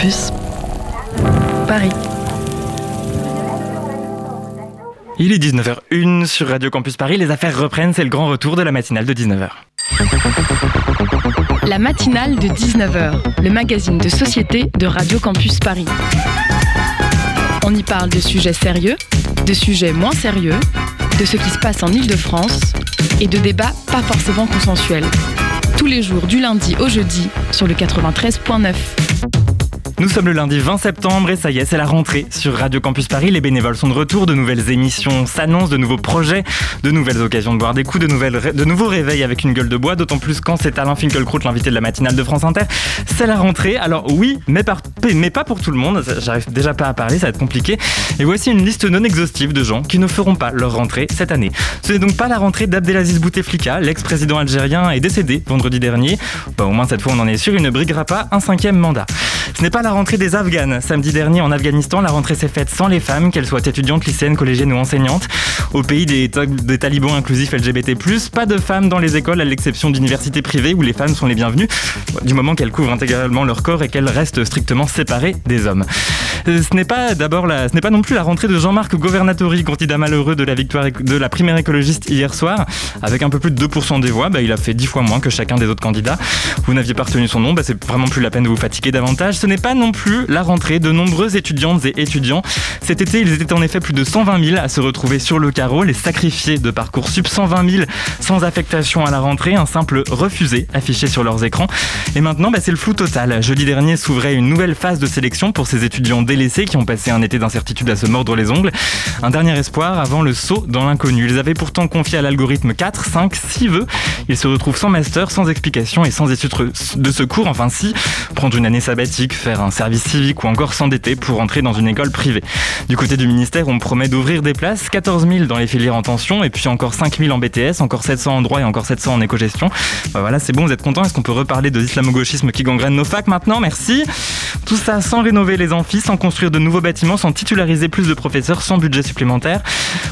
Campus Paris. Il est 19h01 sur Radio Campus Paris. Les affaires reprennent, c'est le grand retour de la matinale de 19h. La matinale de 19h, le magazine de société de Radio Campus Paris. On y parle de sujets sérieux, de sujets moins sérieux, de ce qui se passe en Ile-de-France et de débats pas forcément consensuels. Tous les jours du lundi au jeudi sur le 93.9. Nous sommes le lundi 20 septembre et ça y est, c'est la rentrée sur Radio Campus Paris. Les bénévoles sont de retour, de nouvelles émissions s'annoncent, de nouveaux projets, de nouvelles occasions de boire des coups, de, nouvelles, de nouveaux réveils avec une gueule de bois, d'autant plus quand c'est Alain Finkielkraut, l'invité de la matinale de France Inter. C'est la rentrée, alors oui, mais, pas pour tout le monde, j'arrive déjà pas à parler, ça va être compliqué. Et voici une liste non exhaustive de gens qui ne feront pas leur rentrée cette année. Ce n'est donc pas la rentrée d'Abdelaziz Bouteflika, l'ex-président algérien est décédé vendredi dernier. Bah, au moins cette fois on en est sûr, il ne briguera pas un cinquième mandat. Ce n'est pas rentrée des Afghanes. Samedi dernier en Afghanistan, la rentrée s'est faite sans les femmes, qu'elles soient étudiantes, lycéennes, collégiennes ou enseignantes. Au pays des, des talibans inclusifs LGBT+, pas de femmes dans les écoles à l'exception d'universités privées où les femmes sont les bienvenues, du moment qu'elles couvrent intégralement leur corps et qu'elles restent strictement séparées des hommes. Euh, ce n'est pas d'abord la, ce n'est pas non plus la rentrée de Jean-Marc Governatori, candidat malheureux de la victoire de la primaire écologiste hier soir, avec un peu plus de 2% des voix. Bah, il a fait 10 fois moins que chacun des autres candidats. Vous n'aviez pas retenu son nom, bah, c'est vraiment plus la peine de vous fatiguer davantage. Ce n'est pas non plus la rentrée de nombreuses étudiantes et étudiants. Cet été, ils étaient en effet plus de 120 000 à se retrouver sur le carreau, les sacrifiés de Parcoursup, 120 000 sans affectation à la rentrée, un simple refusé affiché sur leurs écrans. Et maintenant, bah, c'est le flou total. Jeudi dernier s'ouvrait une nouvelle phase de sélection pour ces étudiants délaissés qui ont passé un été d'incertitude à se mordre les ongles. Un dernier espoir avant le saut dans l'inconnu. Ils avaient pourtant confié à l'algorithme 4, 5, 6 vœux. Ils se retrouvent sans master, sans explication et sans études de secours. Enfin si, prendre une année sabbatique, faire un service civique ou encore s'endetter pour entrer dans une école privée. Du côté du ministère, on promet d'ouvrir des places, 14 000 dans les filières en tension et puis encore 5 000 en BTS, encore 700 en droit et encore 700 en éco-gestion. Bah voilà, c'est bon, vous êtes contents Est-ce qu'on peut reparler de l'islamo-gauchisme qui gangrène nos facs maintenant? Merci. Tout ça sans rénover les amphis, sans construire de nouveaux bâtiments, sans titulariser plus de professeurs, sans budget supplémentaire.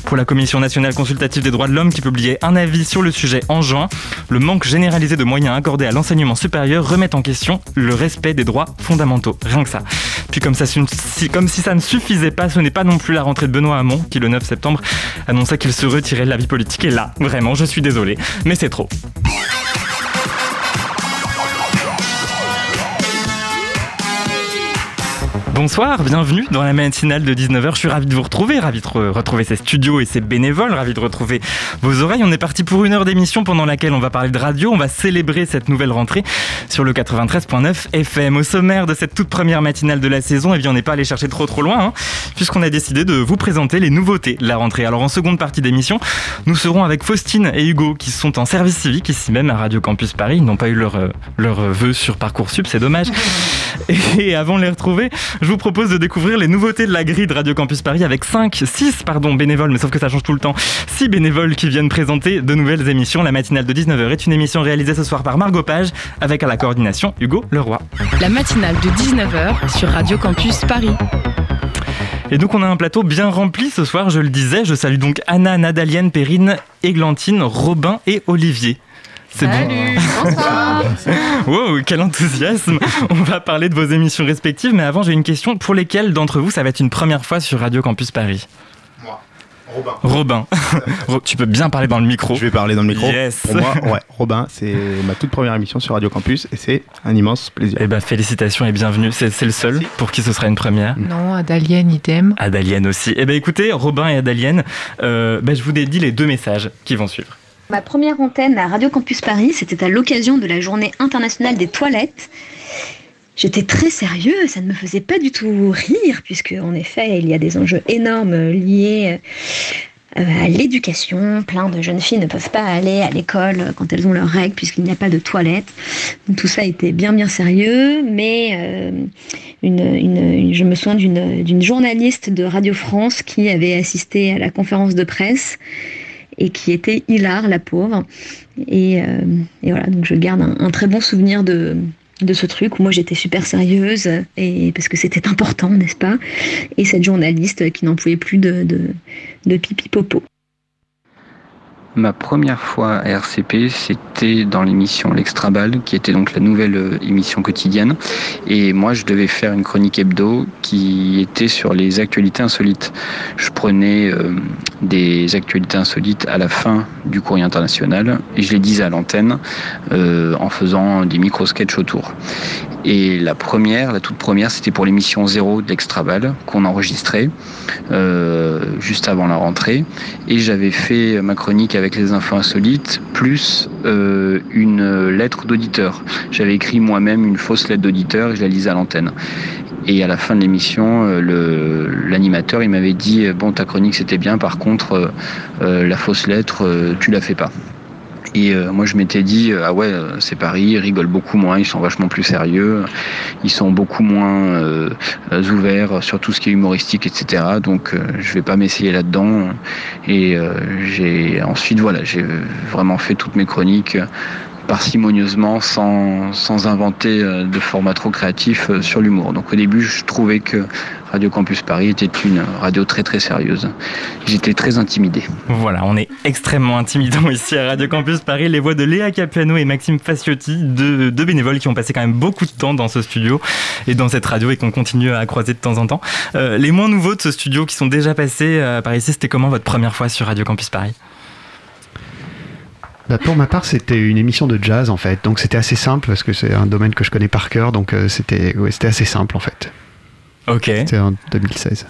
Pour la Commission nationale consultative des droits de l'homme qui publiait un avis sur le sujet en juin, le manque généralisé de moyens accordés à l'enseignement supérieur remet en question le respect des droits fondamentaux. Rien que ça. Puis comme, ça, si ça ne suffisait pas, ce n'est pas non plus la rentrée de Benoît Hamon qui le 9 septembre annonça qu'il se retirait de la vie politique. Et là, vraiment, je suis désolé, mais c'est trop. Bonsoir, bienvenue dans la matinale de 19h. Je suis ravi de vous retrouver, ravi de retrouver ces studios et ces bénévoles, ravi de retrouver vos oreilles. On est parti pour une heure d'émission pendant laquelle on va parler de radio. On va célébrer cette nouvelle rentrée sur le 93.9 FM. Au sommaire de cette toute première matinale de la saison, et eh bien on n'est pas allé chercher trop trop loin, hein, puisqu'on a décidé de vous présenter les nouveautés de la rentrée. Alors en seconde partie d'émission, nous serons avec Faustine et Hugo qui sont en service civique ici même à Radio Campus Paris. Ils n'ont pas eu leur, euh, leur vœu sur Parcoursup, c'est dommage. Et avant de les retrouver, je vous propose de découvrir les nouveautés de la grille de Radio Campus Paris avec 5, 6 pardon, bénévoles, mais sauf que ça change tout le temps. 6 bénévoles qui viennent présenter de nouvelles émissions. La matinale de 19h est une émission réalisée ce soir par Margot Page avec à la coordination Hugo Leroy. La matinale de 19h sur Radio Campus Paris. Et donc on a un plateau bien rempli ce soir, je le disais. Je salue donc Anna, Nadalienne, Perrine, Églantine, Robin et Olivier. C'est Salut, bonsoir. wow, quel enthousiasme. On va parler de vos émissions respectives, mais avant j'ai une question. Pour lesquelles d'entre vous ça va être une première fois sur Radio Campus Paris? Moi. Robin. Robin. tu peux bien parler dans le micro. Je vais parler dans le micro. Yes. Pour moi, ouais, Robin, c'est ma toute première émission sur Radio Campus et c'est un immense plaisir. Eh ben, félicitations et bienvenue. C'est le seul pour qui ce sera une première. Non, Adalienne, idem. Adalienne aussi. Eh ben, écoutez, Robin et Adalienne, euh, ben, je vous dit les deux messages qui vont suivre. Ma première antenne à Radio Campus Paris, c'était à l'occasion de la journée internationale des toilettes. J'étais très sérieux, ça ne me faisait pas du tout rire, puisque en effet, il y a des enjeux énormes liés euh, à l'éducation. Plein de jeunes filles ne peuvent pas aller à l'école quand elles ont leurs règles, puisqu'il n'y a pas de toilettes. Donc, tout ça était bien bien sérieux, mais euh, je me souviens d'une journaliste de Radio France qui avait assisté à la conférence de presse et qui était hilar, la pauvre. Et, euh, voilà, donc je garde un, très bon souvenir de, de ce truc où moi j'étais super sérieuse et parce que c'était important, n'est-ce pas? Et cette journaliste qui n'en pouvait plus de, de, de pipi popo. Ma première fois à RCP, c'était dans l'émission L'Extra Ball, qui était donc la nouvelle euh, émission quotidienne. Et moi, je devais faire une chronique hebdo qui était sur les actualités insolites. Je prenais euh, des actualités insolites à la fin du courrier international et je les disais à l'antenne euh, en faisant des micro-sketchs autour. Et la première, la toute première, c'était pour l'émission zéro de l'Extraval qu'on enregistrait euh, juste avant la rentrée. Et j'avais fait ma chronique avec les infos insolites, plus euh, une lettre d'auditeur. J'avais écrit moi-même une fausse lettre d'auditeur et je la lisais à l'antenne. Et à la fin de l'émission, euh, l'animateur, il m'avait dit, bon, ta chronique c'était bien, par contre, la fausse lettre, tu la fais pas. Et euh, moi, je m'étais dit, euh, ah ouais, euh, c'est Paris, ils rigolent beaucoup moins, ils sont vachement plus sérieux, ils sont beaucoup moins ouverts sur tout ce qui est humoristique, etc. Donc, je vais pas m'essayer là-dedans. Et j'ai ensuite, voilà, j'ai vraiment fait toutes mes chroniques parcimonieusement sans, sans inventer de format trop créatif sur l'humour. Donc au début, je trouvais que Radio Campus Paris était une radio très très sérieuse. J'étais très intimidé. Voilà, on est extrêmement intimidant ici à Radio Campus Paris. Les voix de Léa Capuano et Maxime Faciotti, deux, bénévoles qui ont passé quand même beaucoup de temps dans ce studio et dans cette radio et qu'on continue à croiser de temps en temps. Euh, les moins nouveaux de ce studio qui sont déjà passés euh, par ici, c'était comment votre première fois sur Radio Campus Paris? Bah, pour ma part, c'était une émission de jazz en fait, donc c'était assez simple parce que c'est un domaine que je connais par cœur, donc euh, c'était c'était assez simple en fait. Ok. C'était en 2016.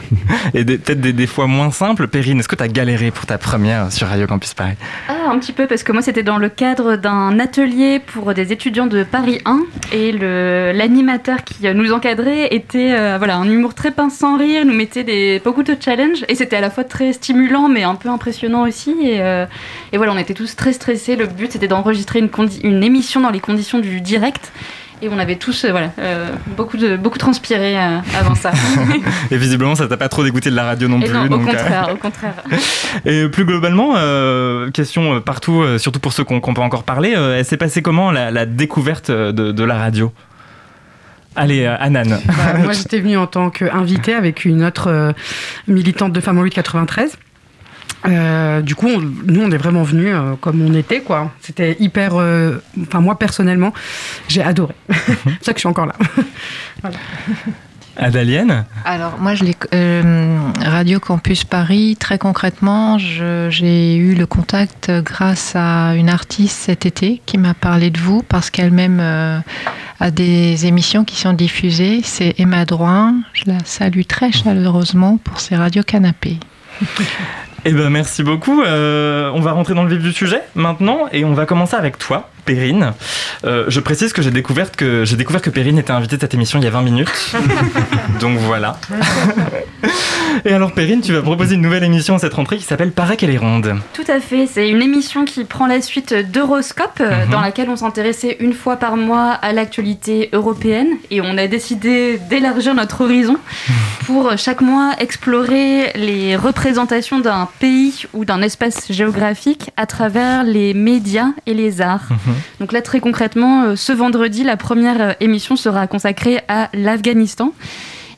Et peut-être des, fois moins simples. Perrine, est-ce que tu as galéré pour ta première sur Radio Campus Paris? Ah, un petit peu, parce que moi, c'était dans le cadre d'un atelier pour des étudiants de Paris 1. Et l'animateur qui nous encadrait était euh, voilà, un humour très pince sans rire, nous mettait des, beaucoup de challenges. Et c'était à la fois très stimulant, mais un peu impressionnant aussi. Et, euh, et voilà, on était tous très stressés. Le but, c'était d'enregistrer une, une émission dans les conditions du direct. Et on avait tous euh, voilà, euh, beaucoup, de, beaucoup transpiré euh, avant ça. et visiblement, ça t'a pas trop dégoûté de la radio non plus. Non, au contraire, au contraire. Et plus globalement, question partout, surtout pour ceux qu'on peut encore parler, elle s'est passée comment la, découverte de, la radio? Allez, Anan. Bah, moi, j'étais venue en tant qu'invitée avec une autre militante de Femmes en 893. Euh, du coup, nous, on est vraiment venus euh, comme on était, quoi. C'était hyper. Euh, enfin, moi, personnellement, j'ai adoré. c'est pour ça que je suis encore là. voilà. Adalienne Alors, moi, je Radio Campus Paris, très concrètement, j'ai eu le contact grâce à une artiste cet été qui m'a parlé de vous parce qu'elle-même a des émissions qui sont diffusées. C'est Emma Droin. Je la salue très chaleureusement pour ses radios canapés. Eh ben merci beaucoup. Euh, on va rentrer dans le vif du sujet maintenant et on va commencer avec toi, Perrine. Euh, je précise que j'ai découvert que j'ai découvert que Perrine était invitée de cette émission il y a 20 minutes. Donc voilà. Et alors Perrine, tu vas proposer une nouvelle émission à cette rentrée qui s'appelle Paraît qu'elle est ronde. Tout à fait, c'est une émission qui prend la suite d'Euroscope, euh, mhm. dans laquelle on s'intéressait une fois par mois à l'actualité européenne et on a décidé d'élargir notre horizon pour chaque mois explorer les représentations d'un pays ou d'un espace géographique à travers les médias et les arts. Mhm. Donc là très concrètement, euh, ce vendredi, la première euh, émission sera consacrée à l'Afghanistan.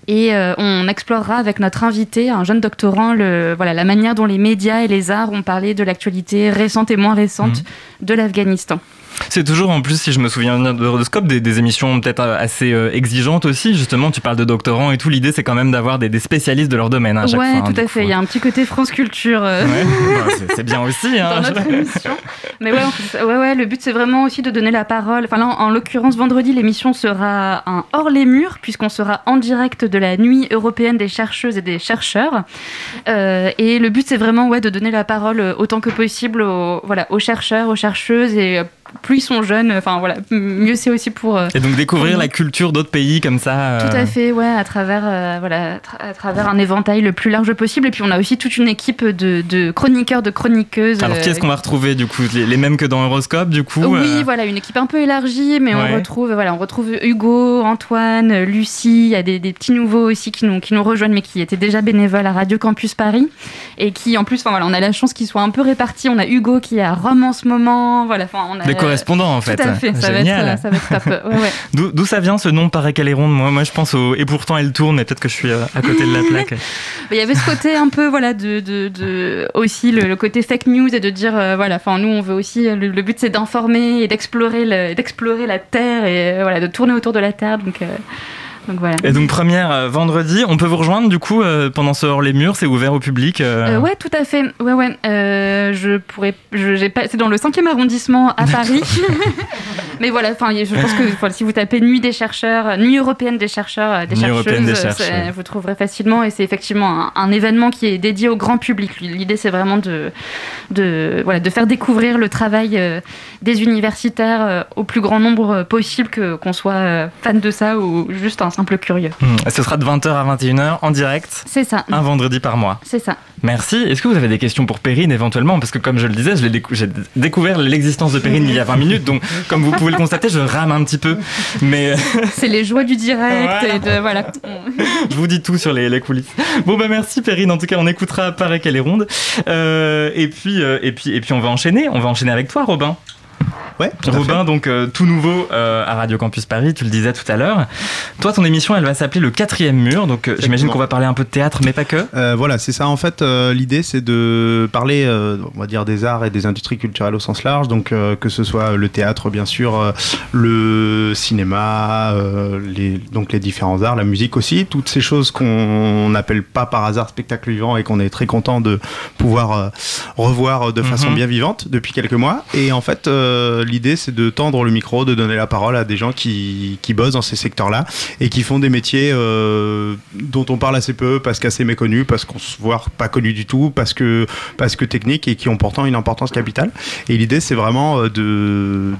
Et euh, on explorera avec notre invité, un jeune doctorant, le, voilà, la manière dont les médias et les arts ont parlé de l'actualité récente et moins récente mmh. de l'Afghanistan. C'est toujours en plus, si je me souviens bien de des, des émissions peut-être euh, assez euh, exigeantes aussi. Justement, tu parles de doctorants et tout. L'idée, c'est quand même d'avoir des, spécialistes de leur domaine hein, à chaque ouais, fois. Ouais, tout à fait. Il y a un petit côté France Culture. Ouais, bah, c'est bien aussi. Hein, dans notre émission. Mais ouais, ouais, ouais, le but, c'est vraiment aussi de donner la parole. Enfin, là, en, l'occurrence, vendredi, l'émission sera un hors les murs, puisqu'on sera en direct de la nuit européenne des chercheuses et des chercheurs. Euh, et le but, c'est vraiment ouais, de donner la parole autant que possible aux, voilà, aux chercheurs, aux chercheuses et plus ils sont jeunes, enfin voilà, mieux c'est aussi pour. Euh, et donc découvrir la culture d'autres pays comme ça. Euh. Tout à fait, ouais, à travers euh, voilà, à travers un éventail le plus large possible. Et puis on a aussi toute une équipe de, chroniqueurs, de chroniqueuses. Alors qui est-ce qu'on va retrouver du coup? Les, mêmes que dans Euroscope du coup Oui, voilà, une équipe un peu élargie, mais on retrouve voilà, on retrouve Hugo, Antoine, Lucie. Il y a des, petits nouveaux aussi qui nous qui nous rejoignent, mais qui étaient déjà bénévoles à Radio Campus Paris et qui en plus, enfin voilà, on a la chance qu'ils soient un peu répartis. On a Hugo qui est à Rome en ce moment, voilà, enfin on a correspondant en fait. Tout à fait, ça va, être, ça va être top. D'où ça vient ce nom Paraît qu'elle est ronde? Moi, moi je pense au. Et pourtant elle tourne, mais peut-être que je suis à côté de la plaque. Il y avait ce côté un peu, voilà, de, de, de aussi le, côté fake news et de dire, voilà, enfin nous on veut aussi, le, but c'est d'informer et d'explorer d'explorer la Terre et voilà, de tourner autour de la Terre. Donc. Et donc première euh, vendredi, on peut vous rejoindre du coup euh, pendant ce hors les murs, c'est ouvert au public. Euh... ouais, tout à fait. Ouais, ouais. Euh, je pourrais, j'ai pas, c'est dans le 5e arrondissement à Paris. Mais voilà, enfin, je pense que si vous tapez Nuit des chercheurs, Nuit européenne des chercheurs, des chercheuses, vous trouverez facilement. Et c'est effectivement un, événement qui est dédié au grand public. L'idée, c'est vraiment de, de, voilà, de faire découvrir le travail des universitaires au plus grand nombre possible, que qu'on soit fan de ça ou juste un simple curieux. Hmm. Ce sera de 20h à 21h en direct. C'est ça. Un vendredi par mois. C'est ça. Merci. Est-ce que vous avez des questions pour Perrine éventuellement? Parce que comme je le disais, j'ai découvert l'existence de Perrine il y a 20 minutes, donc comme vous pouvez le constater, je rame un petit peu. Mais c'est les joies du direct et de voilà. je vous dis tout sur les, coulisses. Bon bah merci Perrine. En tout cas, on écoutera Paraît qu'elle est ronde. Euh, et puis euh, et puis et puis on va enchaîner. On va enchaîner avec toi, Robin. Ouais, Robin, donc euh, tout nouveau euh, à Radio Campus Paris, tu le disais tout à l'heure. Toi, ton émission, elle va s'appeler Le Quatrième Mur. Donc, euh, j'imagine qu'on va parler un peu de théâtre, mais pas que. voilà, c'est ça. En fait, l'idée, c'est de parler, on va dire, des arts et des industries culturelles au sens large. Donc, que ce soit le théâtre, bien sûr, le cinéma, les, donc les différents arts, la musique aussi, toutes ces choses qu'on n'appelle pas par hasard spectacle vivant et qu'on est très content de pouvoir revoir de façon mhm. bien vivante depuis quelques mois. Et en fait, l'idée, c'est de tendre le micro, de donner la parole à des gens qui, qui bossent dans ces secteurs-là et qui font des métiers euh, dont on parle assez peu, parce qu'assez méconnus, parce qu'on se voit pas connus du tout, parce que, parce que techniques et qui ont pourtant une importance capitale. Et l'idée, c'est vraiment euh,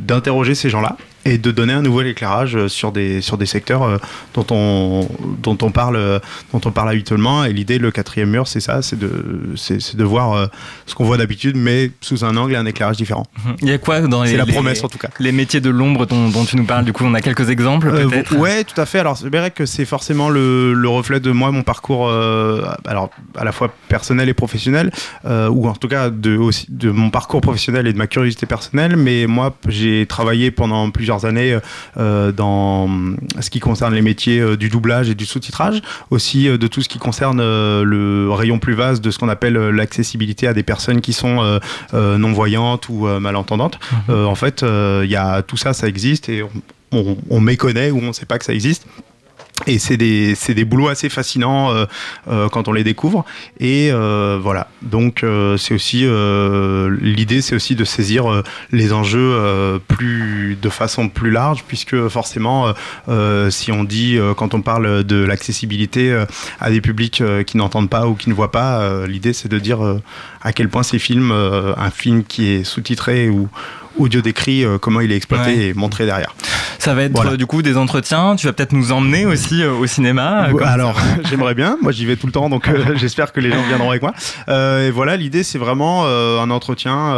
d'interroger ces gens-là et de donner un nouvel éclairage euh, sur des, sur des secteurs euh, dont on, dont on, parle, euh, dont on parle habituellement. Et l'idée, le quatrième mur, c'est ça, c'est de, c'est, de voir ce qu'on voit d'habitude, mais sous un angle et un éclairage différent. Mhm. Il y a quoi dans les, c'est la promesse en tout cas. Les métiers de l'ombre dont, dont, tu nous parles, du coup, on a quelques exemples peut-être? Ouais, tout à fait. Alors, c'est vrai que c'est forcément le, le, reflet de moi, mon parcours, alors à la fois personnel et professionnel, ou en tout cas de, aussi, de mon parcours professionnel et de ma curiosité personnelle. Mais moi, j'ai travaillé pendant plusieurs années euh, dans ce qui concerne les métiers euh, du doublage et du sous-titrage, aussi euh, de tout ce qui concerne le rayon plus vaste de ce qu'on appelle l'accessibilité à des personnes qui sont non-voyantes ou malentendantes. Mhm. en fait, il y a tout ça, ça existe et on, on méconnaît ou on ne sait pas que ça existe. Et c'est des, des boulots assez fascinants euh, euh, quand on les découvre. Et euh, voilà. Donc c'est aussi l'idée, c'est aussi de saisir les enjeux plus de façon plus large, puisque forcément, si on dit quand on parle de l'accessibilité à des publics qui n'entendent pas ou qui ne voient pas, l'idée c'est de dire à quel point ces films, un film qui est sous-titré ou audio décrit euh, comment il est exploité et montré derrière. Ça va être du coup des entretiens. Tu vas peut-être nous emmener aussi euh, au cinéma. Euh, alors j'aimerais bien. Moi j'y vais tout le temps, donc j'espère que les gens viendront avec moi. et voilà, l'idée c'est vraiment un entretien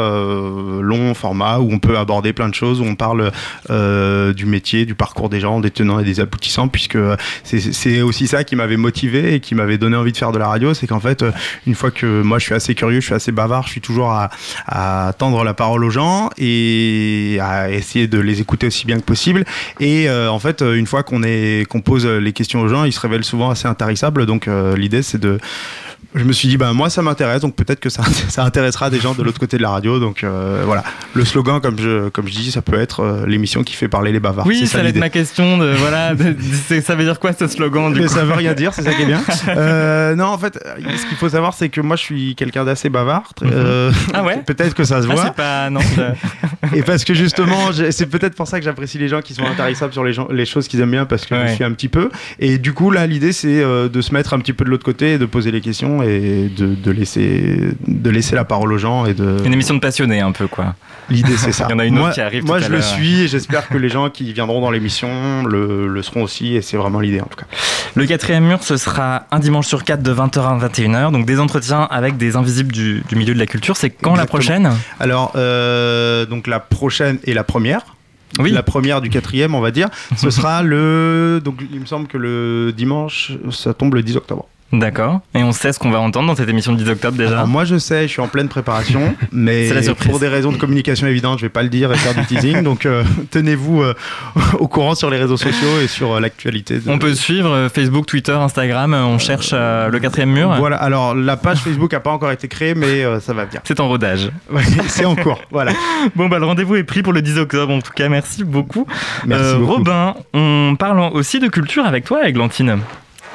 long format où on peut aborder plein de choses, où on parle du métier, du parcours des gens, des tenants et des aboutissants, puisque c'est aussi ça qui m'avait motivé et qui m'avait donné envie de faire de la radio, c'est qu'en fait une fois que moi je suis assez curieux, je suis assez bavard, je suis toujours à, à tendre la parole aux gens et à essayer de les écouter aussi bien que possible. Et euh, en fait, une fois qu'on qu'on pose les questions aux gens, ils se révèlent souvent assez intarissables. Donc euh, l'idée, c'est de je me suis dit, bah, moi, ça m'intéresse, donc peut-être que ça, ça intéressera des gens de l'autre côté de la radio. Donc euh, voilà, le slogan, comme je, comme je dis, ça peut être euh, l'émission qui fait parler les bavards. Oui, ça, va être ma question. De, voilà, ça veut dire quoi ce slogan du Mais Ça veut rien dire, c'est ça qui est bien. Euh, non, en fait, ce qu'il faut savoir, c'est que moi, je suis quelqu'un d'assez bavard. Mhm. ah ouais Peut-être que ça se ah, voit. c'est pas, non, Et parce que justement, c'est peut-être pour ça que j'apprécie les gens qui sont intarissables sur les, gens, les choses qu'ils aiment bien, parce que je suis un petit peu. Et du coup, là, l'idée, c'est de se mettre un petit peu de l'autre côté et de poser les questions et de de laisser, de laisser la parole aux gens et de. Une émission de passionnés un peu quoi. L'idée c'est ça. Il y en a une autre qui arrive. Moi je le suis et j'espère que les gens qui viendront dans l'émission le, le, seront aussi et c'est vraiment l'idée en tout cas. Le quatrième mur ce sera un dimanche sur quatre de 20h à 21h donc des entretiens avec des invisibles du, du milieu de la culture. C'est quand la prochaine? Alors euh, donc la prochaine et la première. Oui. La première du quatrième, on va dire. Ce sera le. Donc, il me semble que le dimanche, ça tombe le 10 octobre. D'accord. Et on sait ce qu'on va entendre dans cette émission du 10 octobre déjà Alors, Moi je sais, je suis en pleine préparation, mais pour des raisons de communication évidentes, je vais pas le dire et faire du teasing. donc euh, tenez-vous euh, au courant sur les réseaux sociaux et sur euh, l'actualité. de- On peut suivre Facebook, Twitter, Instagram, on cherche le quatrième mur. Voilà, alors la page Facebook a pas encore été créée, mais ça va bien. C'est en rodage. Ouais, c'est en cours, voilà. Bon, bah, le rendez-vous est pris pour le 10 octobre. En tout cas, merci beaucoup. Merci beaucoup. Robin, on parle aussi de culture avec toi, Églantine.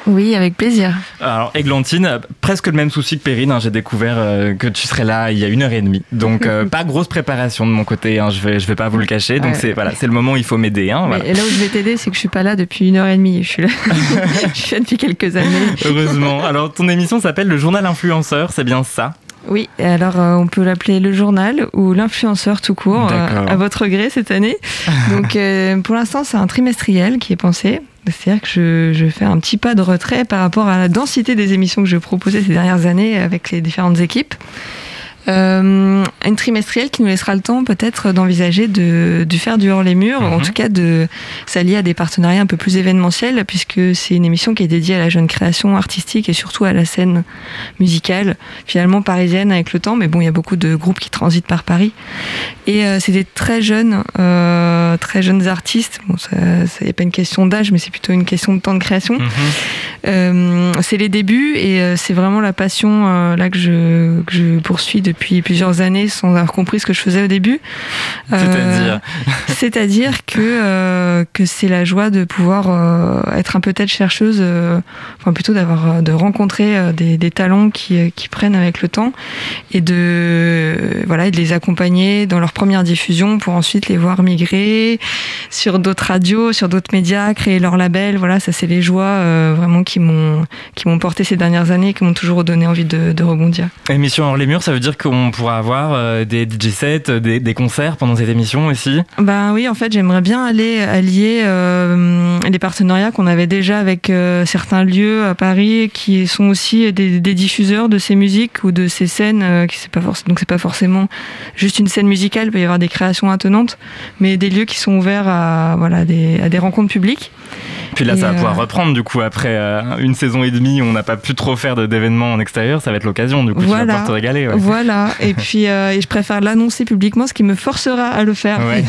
Oui, avec plaisir. Alors, Églantine, presque le même souci que Perrine. hein, J'ai découvert euh, que tu serais là il y a une heure et demie. Donc, euh, pas grosse préparation de mon côté. hein, je vais, je vais pas vous le cacher. Donc, Ouais. c'est voilà, c'est le moment où il faut m'aider. hein, voilà. Mais là où je vais t'aider, c'est que je suis pas là depuis une heure et demie. Je suis là, je suis là depuis quelques années. Heureusement. Alors, ton émission s'appelle le journal influenceur. C'est bien ça? Oui, et alors euh, on peut l'appeler le journal ou l'influenceur tout court, euh, à votre gré cette année. Donc euh, pour l'instant, c'est un trimestriel qui est pensé. C'est-à-dire que je, je fais un petit pas de retrait par rapport à la densité des émissions que je proposais ces dernières années avec les différentes équipes. Euh, une trimestrielle qui nous laissera le temps peut-être d'envisager de, de faire du hors les murs, en Mhm. tout cas de s'allier à des partenariats un peu plus événementiels, puisque c'est une émission qui est dédiée à la jeune création artistique et surtout à la scène musicale, finalement parisienne avec le temps, mais bon, il y a beaucoup de groupes qui transitent par Paris. Et euh, c'est des très jeunes, euh, très jeunes artistes. Bon, ça, a pas une question d'âge, mais c'est plutôt une question de temps de création. Mhm. C'est les débuts et c'est vraiment la passion là que je, que je poursuis depuis plusieurs années sans avoir compris ce que je faisais au début. Euh, C'est-à-dire c'est-à-dire que, euh, que c'est la joie de pouvoir euh, être un peu tête chercheuse, enfin plutôt d'avoir de rencontrer des, des talents qui, qui prennent avec le temps et de voilà et de les accompagner dans leur première diffusion pour ensuite les voir migrer sur d'autres radios, sur d'autres médias, créer leur label. Voilà, ça c'est les joies euh, vraiment qui m'ont qui m'ont porté ces dernières années et qui m'ont toujours donné envie de, de rebondir. Émission hors les murs, ça veut dire qu'on pourra avoir euh, des DJ sets, euh, des, concerts pendant cette émission aussi Ben oui, en fait, j'aimerais bien aller allier euh, les partenariats qu'on avait déjà avec certains lieux à Paris qui sont aussi des, diffuseurs de ces musiques ou de ces scènes. euh, qui c'est pas donc c'est pas forcément juste une scène musicale, il peut y avoir des créations attenantes, mais des lieux qui sont ouverts à voilà à des rencontres publiques. Puis là, Et, ça va euh, pouvoir reprendre du coup après euh, une saison et demie où on n'a pas pu trop faire d'événements en extérieur. Ça va être l'occasion du coup. Tu vas Voilà. pouvoir te régaler. ouais. Voilà. Et puis euh, et je préfère l'annoncer publiquement, ce qui me forcera à le faire. Ouais.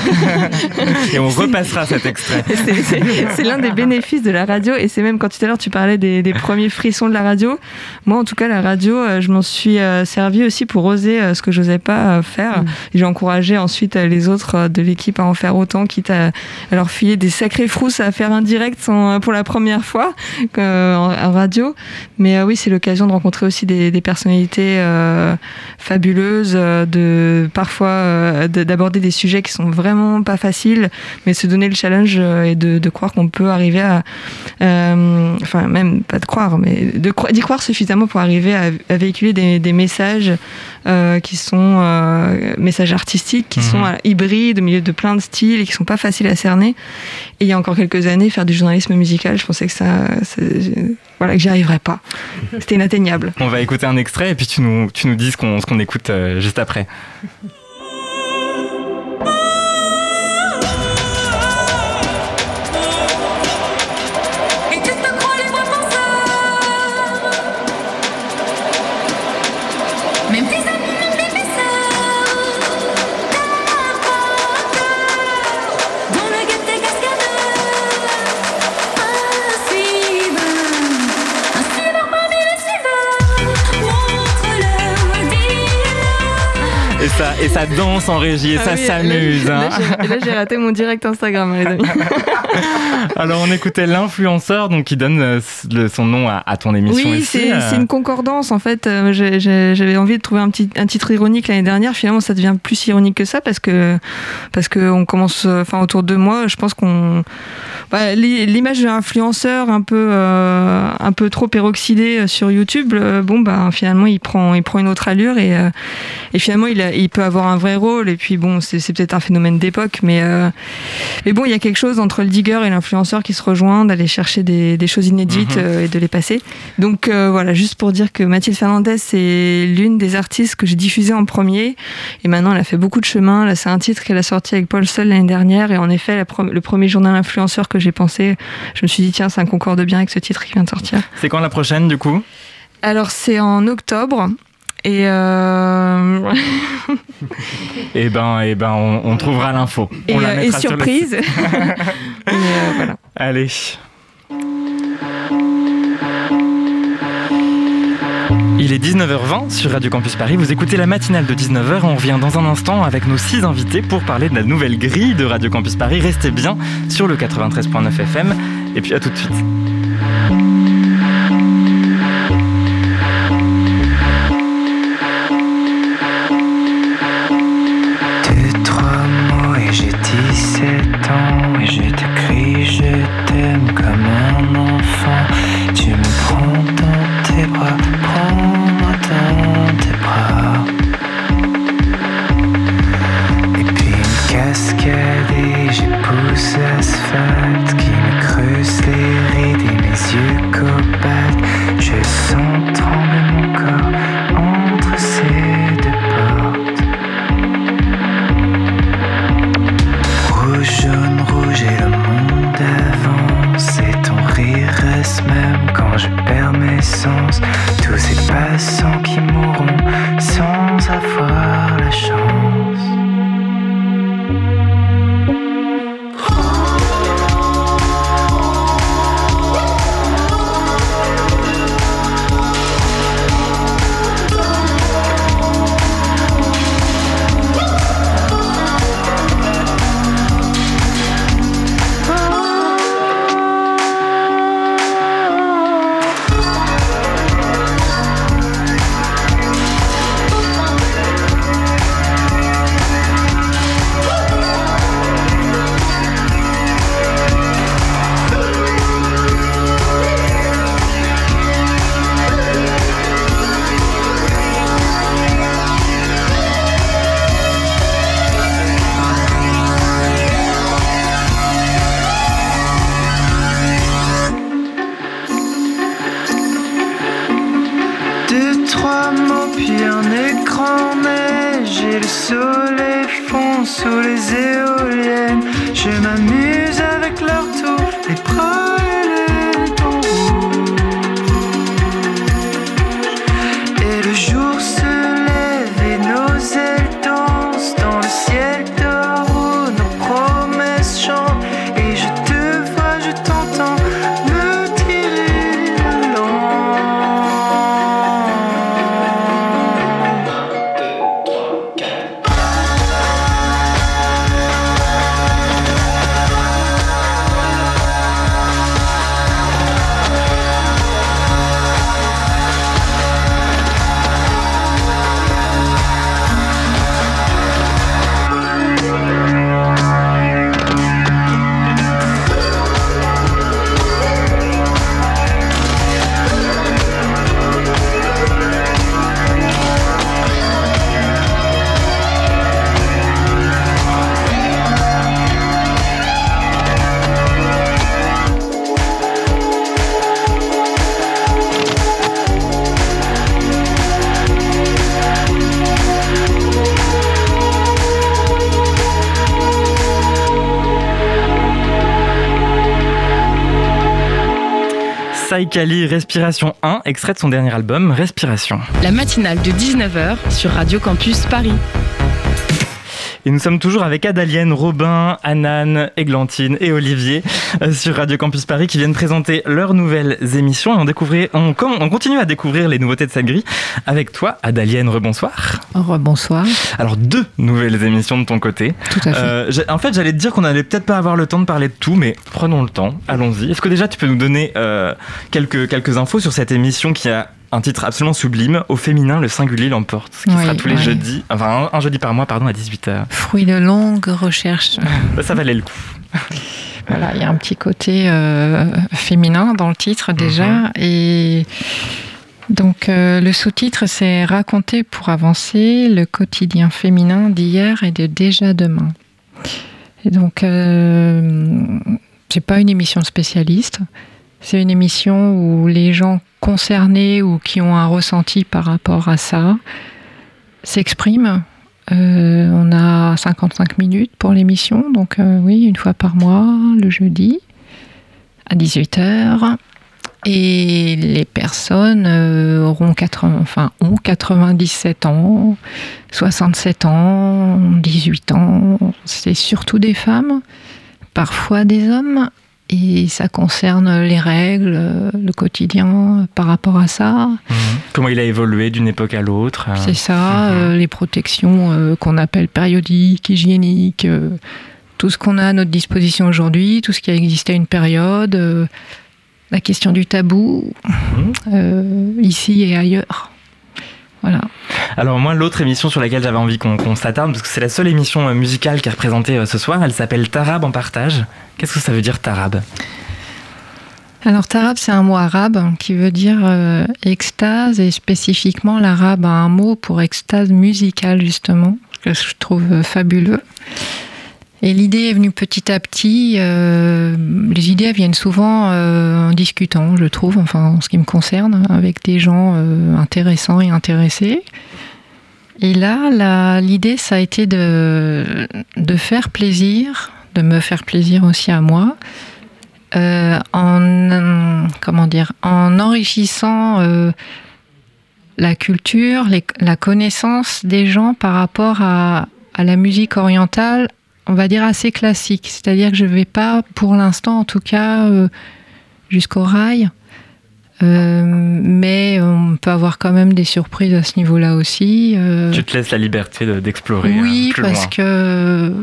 et on repassera cet extrait. C'est- l'un des bénéfices de la radio et c'est même quand tout à l'heure tu parlais des, des premiers frissons de la radio. Moi en tout cas la radio, euh, je m'en suis euh, servi aussi pour oser euh, ce que j'osais pas euh, faire. Et J'ai encouragé ensuite euh, les autres euh, de l'équipe à en faire autant, quitte à, à leur filer des sacrés frousses à faire un direct sans- pour la première fois euh, en, en radio. Mais euh, oui, c'est l'occasion de rencontrer aussi des, des personnalités euh, fabuleuses, euh, de parfois euh, de- d'aborder des sujets qui sont vraiment pas faciles, mais se donner le challenge et de, de croire qu'on peut arriver à, enfin même pas de croire, mais de d'y croire suffisamment pour arriver à, à véhiculer des, des messages qui sont messages artistiques, qui Mhm. sont hybrides au milieu de plein de styles et qui sont pas faciles à cerner. Et il y a encore quelques années, faire du journalisme musical, je pensais que ça, voilà, que j'y arriverais pas. C'était inatteignable. On va écouter un extrait et puis tu nous, tu nous dis ce qu'on qu'on écoute euh, juste après. Danse en régie et Ah ça oui, s'amuse. Là, hein. là, j'ai- et là, j'ai raté mon direct Instagram, les amis. Alors on écoutait l'influenceur donc qui donne euh, son nom à, à ton émission Oui, c'est euh. c'est une concordance en fait. Euh, J'avais envie de trouver un, petit, un titre ironique l'année dernière. Finalement, ça devient plus ironique que ça parce que parce que on commence, enfin autour de moi, je pense qu'on bah, l'i- l'image de l'influenceur un peu euh, un peu trop peroxydé sur YouTube. bon bah finalement il prend il prend une autre allure et et finalement il, a- il il peut avoir un vrai rôle. Et puis bon, c'est peut-être un phénomène d'époque, mais euh, mais bon, il y a quelque chose entre le digger et l'influenceur qui se rejoint, d'aller chercher des, des choses inédites Mhm. euh, et de les passer. Donc euh, voilà, juste pour dire que Mathilde Fernandez, c'est l'une des artistes que j'ai diffusées en premier. Et maintenant, elle a fait beaucoup de chemin. Là, c'est un titre qu'elle a sorti avec Paul Sol l'année dernière. Et en effet, la le premier journal influenceur que j'ai pensé, je me suis dit, tiens, ça concorde bien avec ce titre qui vient de sortir. C'est quand la prochaine du coup? Alors, c'est en octobre. Et euh, Eh ben, eh ben, on, on trouvera l'info. et, On la euh, et surprise. Et, euh, voilà. Allez. Il est 19h20 sur Radio Campus Paris. Vous écoutez la matinale de 19h. On revient dans un instant avec nos six invités pour parler de la nouvelle grille de Radio Campus Paris. Restez bien sur le 93.9 FM. Et puis à tout de suite. Sous les éoliennes. Je m'amuse Saïkali, Respiration 1, extrait de son dernier album, Respiration. La matinale de 19h sur Radio Campus Paris. Et nous sommes toujours avec Adalienne, Robin, Anan, Églantine et Olivier euh, sur Radio Campus Paris qui viennent présenter leurs nouvelles émissions. Et on, découvrait, on, on continue à découvrir les nouveautés de cette grille avec toi, Adalienne, rebonsoir. Rebonsoir. Alors, deux nouvelles émissions de ton côté. Tout à fait. Euh, en fait, j'allais te dire qu'on allait peut-être pas avoir le temps de parler de tout, mais prenons le temps, allons-y. Est-ce que déjà tu peux nous donner euh, quelques, quelques infos sur cette émission qui a un titre absolument sublime, Au féminin, le singulier l'emporte, qui Oui, sera tous les oui. jeudis, enfin un, un jeudi par mois, pardon, à 18h. Fruit de longues recherches. Ça valait le coup. Voilà, il y a un petit côté euh, féminin dans le titre déjà. Mhm. Et Donc euh, le sous-titre c'est Raconter pour avancer le quotidien féminin d'hier et de déjà demain. Et donc euh, c'est pas une émission spécialiste, c'est une émission où les gens concernés ou qui ont un ressenti par rapport à ça s'expriment. Euh, on a 55 minutes pour l'émission, donc euh, oui, une fois par mois, le jeudi, à 18h. Et les personnes euh, auront 80, enfin, ont 97 ans, 67 ans, 18 ans. C'est surtout des femmes, parfois des hommes. Et ça concerne les règles, euh, le quotidien par rapport à ça. Comment il a évolué d'une époque à l'autre. euh. C'est ça, euh, les protections euh, qu'on appelle périodiques, hygiéniques, euh, tout ce qu'on a à notre disposition aujourd'hui, tout ce qui a existé à une période, la question du tabou, euh, ici et ailleurs. Voilà. Alors moi, l'autre émission sur laquelle j'avais envie qu'on s'attarde, parce que c'est la seule émission euh, musicale qui est représentée euh, ce soir, elle s'appelle Tarab en partage. Qu'est-ce que ça veut dire Tarab? Alors tarab, c'est un mot arabe qui veut dire euh, extase et spécifiquement l'arabe a un mot pour extase musicale justement, que je trouve fabuleux. Et l'idée est venue petit à petit. euh, les idées viennent souvent euh, en discutant, je trouve, enfin en ce qui me concerne, avec des gens euh, intéressants et intéressés. Et là, l'idée, ça a été de, faire plaisir, de me faire plaisir aussi à moi, en comment dire, en enrichissant la culture, la connaissance des gens par rapport à la musique orientale, on va dire assez classique. C'est-à-dire que je vais pas, pour l'instant en tout cas, euh, jusqu'au rail. Euh, mais on peut avoir quand même des surprises à ce niveau-là aussi. euh, Tu te laisses la liberté de- d'explorer oui, euh, plus parce loin. que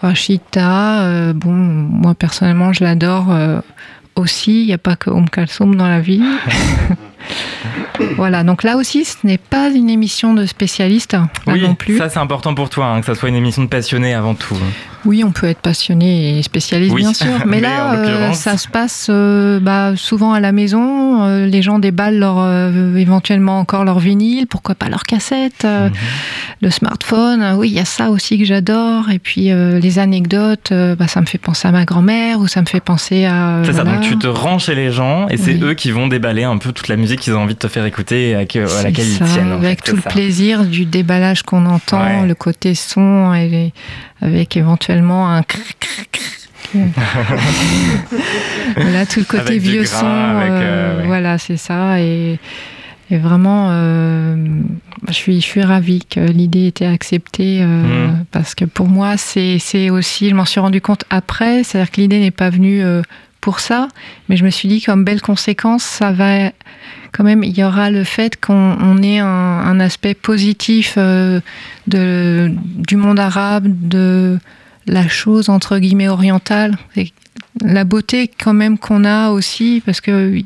Rachita, bon, moi personnellement, je l'adore aussi. Il n'y a pas que Om Kalsoum dans la vie. voilà, donc là aussi, ce n'est pas une émission de spécialistes Oui, non plus. ça c'est important pour toi, hein, que ça soit une émission de passionnés avant tout. Oui, on peut être passionné et spécialiste, Oui, bien sûr. Mais, mais là, euh, ça se passe euh, bah, souvent à la maison. Euh, les gens déballent leur, éventuellement encore leur vinyle, pourquoi pas leur cassette, Mhm. le smartphone. Oui, il y a ça aussi que j'adore. Et puis les anecdotes, bah, ça me fait penser à ma grand-mère ou ça me fait penser à. C'est ça, donc tu te rends chez les gens et c'est Oui. eux qui vont déballer un peu toute la musique qu'ils ont envie de te faire écouter et à, à C'est laquelle ils ça, tiennent. en avec fait, tout c'est le ça. plaisir du déballage qu'on entend, Ouais. le côté son, et les- avec éventuellement un cric, cric, cric. Là, tout le côté Avec vieux grain, son, avec, euh, euh, ouais. voilà, c'est ça. Et, et vraiment, euh, je, suis, je suis ravie que l'idée ait été acceptée Mhm. parce que pour moi, c'est c'est aussi, je m'en suis rendu compte après, c'est-à-dire que l'idée n'est pas venue pour ça, mais je me suis dit, comme belle conséquence, ça va quand même, il y aura le fait qu'on on ait un, aspect positif euh, de, du monde arabe, de la chose entre guillemets orientale, et la beauté quand même qu'on a aussi, parce que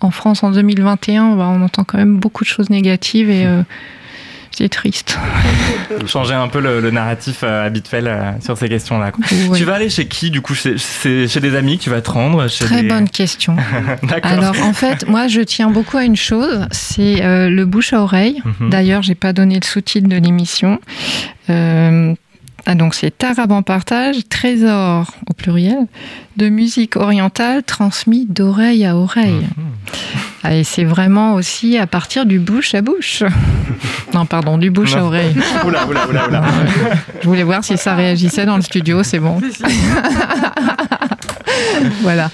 en France en 2021, bah, on entend quand même beaucoup de choses négatives et euh, c'est triste. Changer un peu le, le narratif euh, habituel euh, sur ces questions-là. Ouais. Tu vas aller chez qui du coup? Chez, chez- des amis que tu vas te rendre chez Très des- bonne question. D'accord. Alors en fait, moi je tiens beaucoup à une chose, c'est euh, le bouche à oreille. Mhm. D'ailleurs, j'ai pas donné le sous-titre de l'émission. Ah, donc c'est Tarab en partage, trésor au pluriel, de musique orientale transmis d'oreille à oreille. Ah, et c'est vraiment aussi à partir du bouche à bouche. non, pardon, du bouche à oreille. Oula, oula, oula, oula. Je voulais voir si ça réagissait dans le studio, c'est bon. voilà.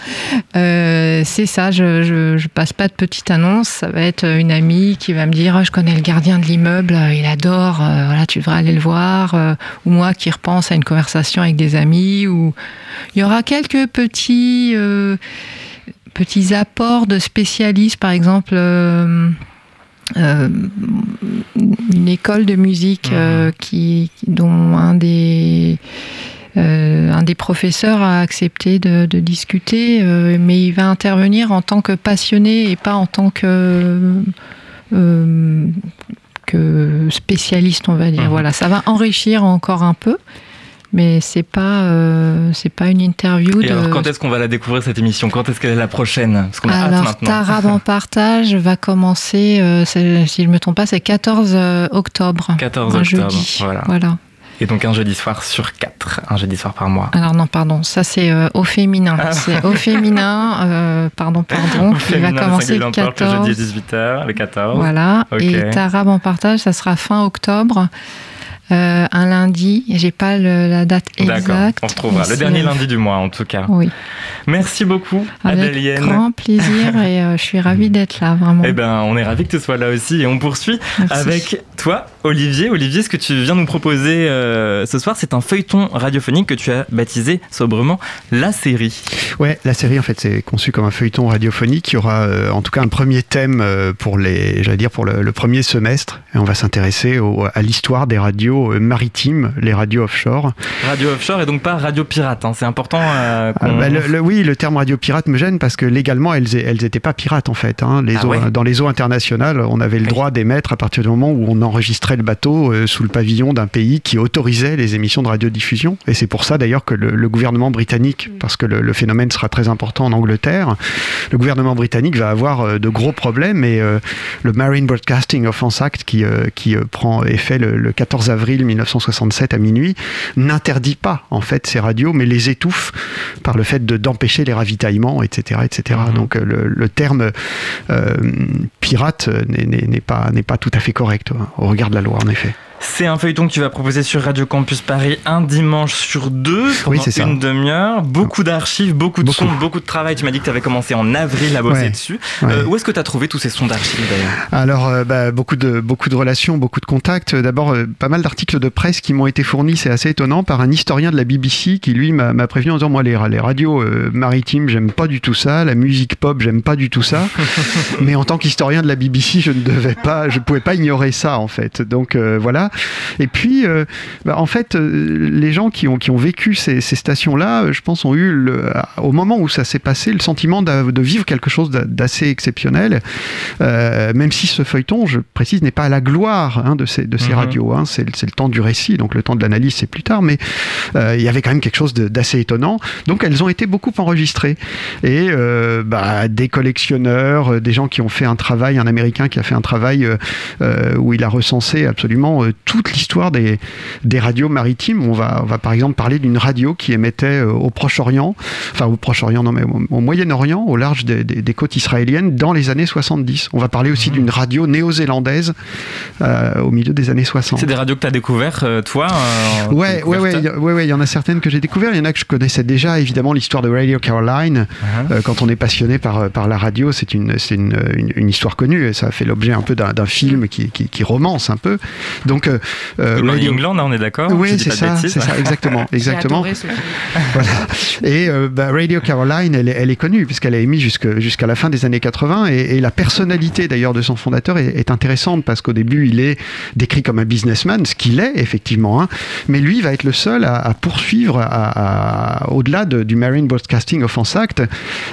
Euh, c'est ça, je, je, je passe pas de petite annonce. Ça va être une amie qui va me dire Ah, Je connais le gardien de l'immeuble, il adore, euh, voilà, tu devrais aller le voir. Euh, ou moi qui repense à une conversation avec des amis. Ou il y aura quelques petits. petits apports de spécialistes, par exemple, euh, une école de musique euh, qui, dont un des, un des professeurs a accepté de, de discuter, euh, mais il va intervenir en tant que passionné et pas en tant que, euh, que spécialiste, on va dire. Mhm. Voilà, ça va enrichir encore un peu. mais c'est pas euh, c'est pas une interview Et de. alors, quand est-ce qu'on va la découvrir cette émission? Quand est-ce qu'elle est la prochaine? Parce qu'on a hâte Alors, maintenant. Tarab en partage va commencer, euh, si je me trompe pas, c'est 14 euh, octobre. 14 un octobre. jeudi. Voilà. voilà. Et donc un jeudi soir sur 4, un jeudi soir par mois. Alors non, pardon, ça c'est euh, au féminin. Ah. C'est au féminin, euh, pardon, pardon. Féminin, va commencer le l'emporte, le 14. jeudi 18h, le 14. Voilà. Et Tarab en partage, ça sera fin octobre, euh, un lundi. J'ai pas le- la date D'accord, exacte. on retrouvera. Le dernier lundi du mois, en tout cas. Oui. Merci beaucoup, Avec Adélienne. grand plaisir et euh, je suis ravie d'être là, vraiment. Eh ben, on est ravis que tu sois là aussi et on poursuit Merci. avec toi, Olivier. Olivier, ce que tu viens nous proposer euh, ce soir, c'est un feuilleton radiophonique que tu as baptisé sobrement La Série. Ouais, la série en fait c'est conçu comme un feuilleton radiophonique. Il y aura euh, en tout cas un premier thème euh, pour les, j'allais dire pour le, le premier semestre. Et on va s'intéresser à l'histoire des radios euh, maritimes, les radios offshore. Radio offshore et donc pas radio pirate. hein. C'est important. euh, Ah, bah, le- le- oui, le terme radio pirate me gêne parce que légalement elles elles étaient pas pirates en fait. hein. Les Ah eaux- ouais Dans les eaux internationales, on avait le droit d'émettre à partir du moment où on enregistrait le bateau euh, sous le pavillon d'un pays qui autorisait les émissions de radiodiffusion. Et c'est pour ça d'ailleurs que le, le gouvernement britannique, parce que le, le phénomène sera très important en Angleterre, le gouvernement britannique va avoir euh, de gros problèmes et euh, le Marine Broadcasting Offence Act qui, euh, qui euh, prend effet le, le 14 avril 1967 à minuit n'interdit pas en fait ces radios mais les étouffe par le fait de- d'empêcher les ravitaillements etc etc donc euh, le, le terme euh, pirate n'est- n'est pas, n'est pas tout à fait correct hein, au regard de la loi en effet C'est un feuilleton que tu vas proposer sur Radio Campus Paris un dimanche sur deux pendant Oui, une demi-heure. Beaucoup d'archives, beaucoup de Beaucoup. sons, beaucoup de travail. Tu m'as dit que tu avais commencé en avril à bosser Ouais. dessus. Ouais. Euh, où est-ce que tu as trouvé tous ces sons d'archives d'ailleurs Alors, euh, bah, beaucoup, de, beaucoup de relations, beaucoup de contacts. D'abord, euh, pas mal d'articles de presse qui m'ont été fournis, c'est assez étonnant, par un historien de la BBC qui, lui, m'a prévenu en disant Moi, les, les radios maritimes, j'aime pas du tout ça. La musique pop, j'aime pas du tout ça. Mais en tant qu'historien de la BBC, je ne devais pas, je pouvais pas ignorer ça, en fait. Donc, voilà. Et puis, euh, bah, en fait, euh, les gens qui ont, qui ont vécu ces, ces stations-là, euh, je pense, ont eu, le- au moment où ça s'est passé, le sentiment de vivre quelque chose d'a- d'assez exceptionnel. Euh, même si ce feuilleton, je précise, n'est pas à la gloire hein, de ces, de ces Mhm. radios. hein. C'est le temps du récit, donc le temps de l'analyse, c'est plus tard. Mais euh, il y avait quand même quelque chose d'assez étonnant. Donc elles ont été beaucoup enregistrées. Et bah, des collectionneurs, des gens qui ont fait un travail, un Américain qui a fait un travail où il a recensé absolument toute l'histoire des, des radios maritimes. On va, on va par exemple parler d'une radio qui émettait euh, au Proche-Orient, enfin au Proche-Orient, non mais au, au Moyen-Orient, au large des, des- des côtes israéliennes, dans les années 70. On va parler aussi d'une radio néo-zélandaise euh, au milieu des années 60. C'est des radios que tu as découvertes, euh, toi euh, Ouais, ouais, ouais, il y a- ouais, ouais, il y en a certaines que j'ai découvertes. Il y en a que je connaissais déjà, évidemment, l'histoire de Radio Caroline. Uh-huh. Euh, quand on est passionné par, par la radio, c'est une, une, une, une histoire connue et ça a fait l'objet un peu d'un d'un film qui, qui, qui romance un peu. Donc, euh, England, on est d'accord Oui, c'est ça, c'est ça, exactement, exactement. ce. Voilà. Et euh, bah, Radio Caroline, elle est, elle est connue puisqu'elle a émis jusqu'à la fin des années 80 et, et la personnalité d'ailleurs de son fondateur est, est intéressante parce qu'au début il est décrit comme un businessman, ce qu'il est effectivement, hein, mais lui va être le seul à, à poursuivre à- à- au-delà de- du Marine Broadcasting Offence Act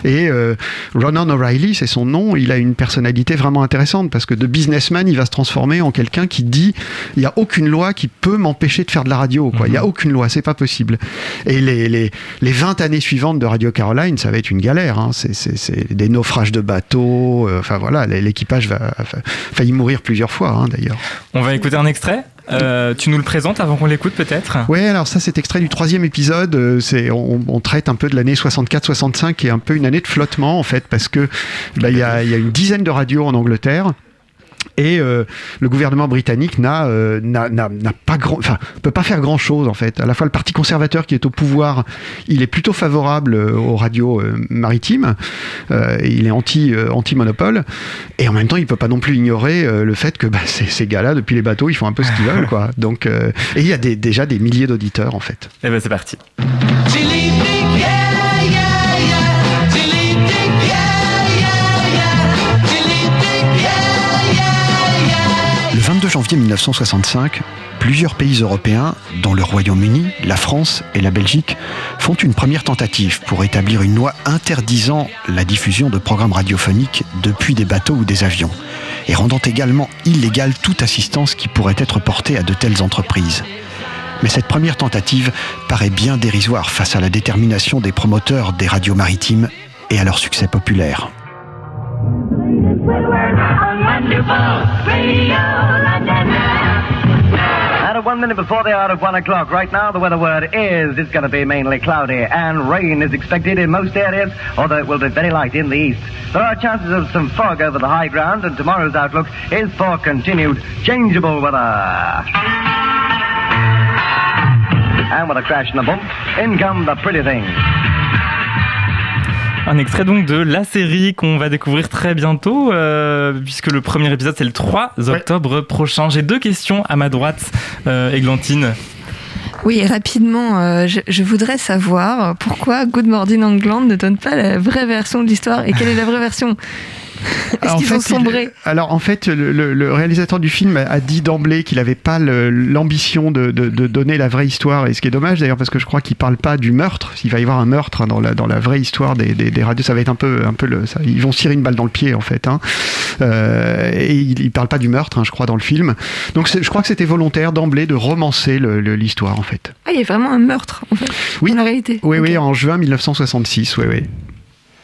et euh, Ronan O'Reilly, c'est son nom, il a une personnalité vraiment intéressante parce que de businessman il va se transformer en quelqu'un qui dit il n'y a aucune loi qui peut m'empêcher de faire de la radio, quoi. il n'y a aucune loi, c'est pas possible. Et les, les, les 20 années suivantes de Radio Caroline, ça va être une galère. hein. C'est, des naufrages de bateaux. euh, Enfin voilà, l'équipage va failli mourir plusieurs fois hein, d'ailleurs. On va écouter un extrait. Euh, tu nous le présentes avant qu'on l'écoute peut-être? Ouais, alors ça c'est extrait du troisième épisode. euh, C'est, on, on traite un peu de l'année 64-65 qui est un peu une année de flottement en fait parce que bah, il y, a, il y a une dizaine de radios en Angleterre. Et euh, le gouvernement britannique n'a euh, n'a- n'a- n'a pas grand, enfin peut pas faire grand chose en fait. À la fois le parti conservateur qui est au pouvoir, il est plutôt favorable euh, aux radios euh, maritimes, euh, il est anti euh, anti monopole, et en même temps il peut pas non plus ignorer euh, le fait que bah, ces, ces gars-là depuis les bateaux ils font un peu ce qu'ils veulent quoi. Donc euh, et il y a des- déjà des milliers d'auditeurs en fait. Eh ben c'est parti. Janvier 1965, plusieurs pays européens, dont le Royaume-Uni, la France et la Belgique, font une première tentative pour établir une loi interdisant la diffusion de programmes radiophoniques depuis des bateaux ou des avions, et rendant également illégale toute assistance qui pourrait être portée à de telles entreprises. Mais cette première tentative paraît bien dérisoire face à la détermination des promoteurs des radios maritimes et à leur succès populaire. And at one minute before the hour of one o'clock, right now the weather word is it's going to be mainly cloudy and rain is expected in most areas, although it will be very light in the east. There are chances of some fog over the high ground and tomorrow's outlook is for continued changeable weather. And with a crash and a bump, in come the pretty things. Un extrait donc de la série qu'on va découvrir très bientôt, euh, puisque le premier épisode c'est le 3 octobre prochain. J'ai deux questions à ma droite, euh, Églantine. Oui, rapidement, euh, je, je voudrais savoir pourquoi Good Morning England ne donne pas la vraie version de l'histoire et quelle est la vraie version? Est-ce En qu'ils ont sombré alors en fait, le, le- le réalisateur du film a- dit d'emblée qu'il n'avait pas l'ambition de, de- de donner la vraie histoire, et ce qui est dommage d'ailleurs parce que je crois qu'il parle pas du meurtre. Il va y avoir un meurtre hein, dans, la, dans la vraie histoire des, des- des radios. Ça va être un peu, un peu le, ça- ils vont se tirer une balle dans le pied en fait. hein. Euh, et il, il parle pas du meurtre, hein, je crois, dans le film. Donc je crois que c'était volontaire d'emblée de romancer l'histoire en fait. Ah, il y a vraiment un meurtre, en fait, Oui. dans la réalité. Oui, oui, en juin 1966, oui, oui.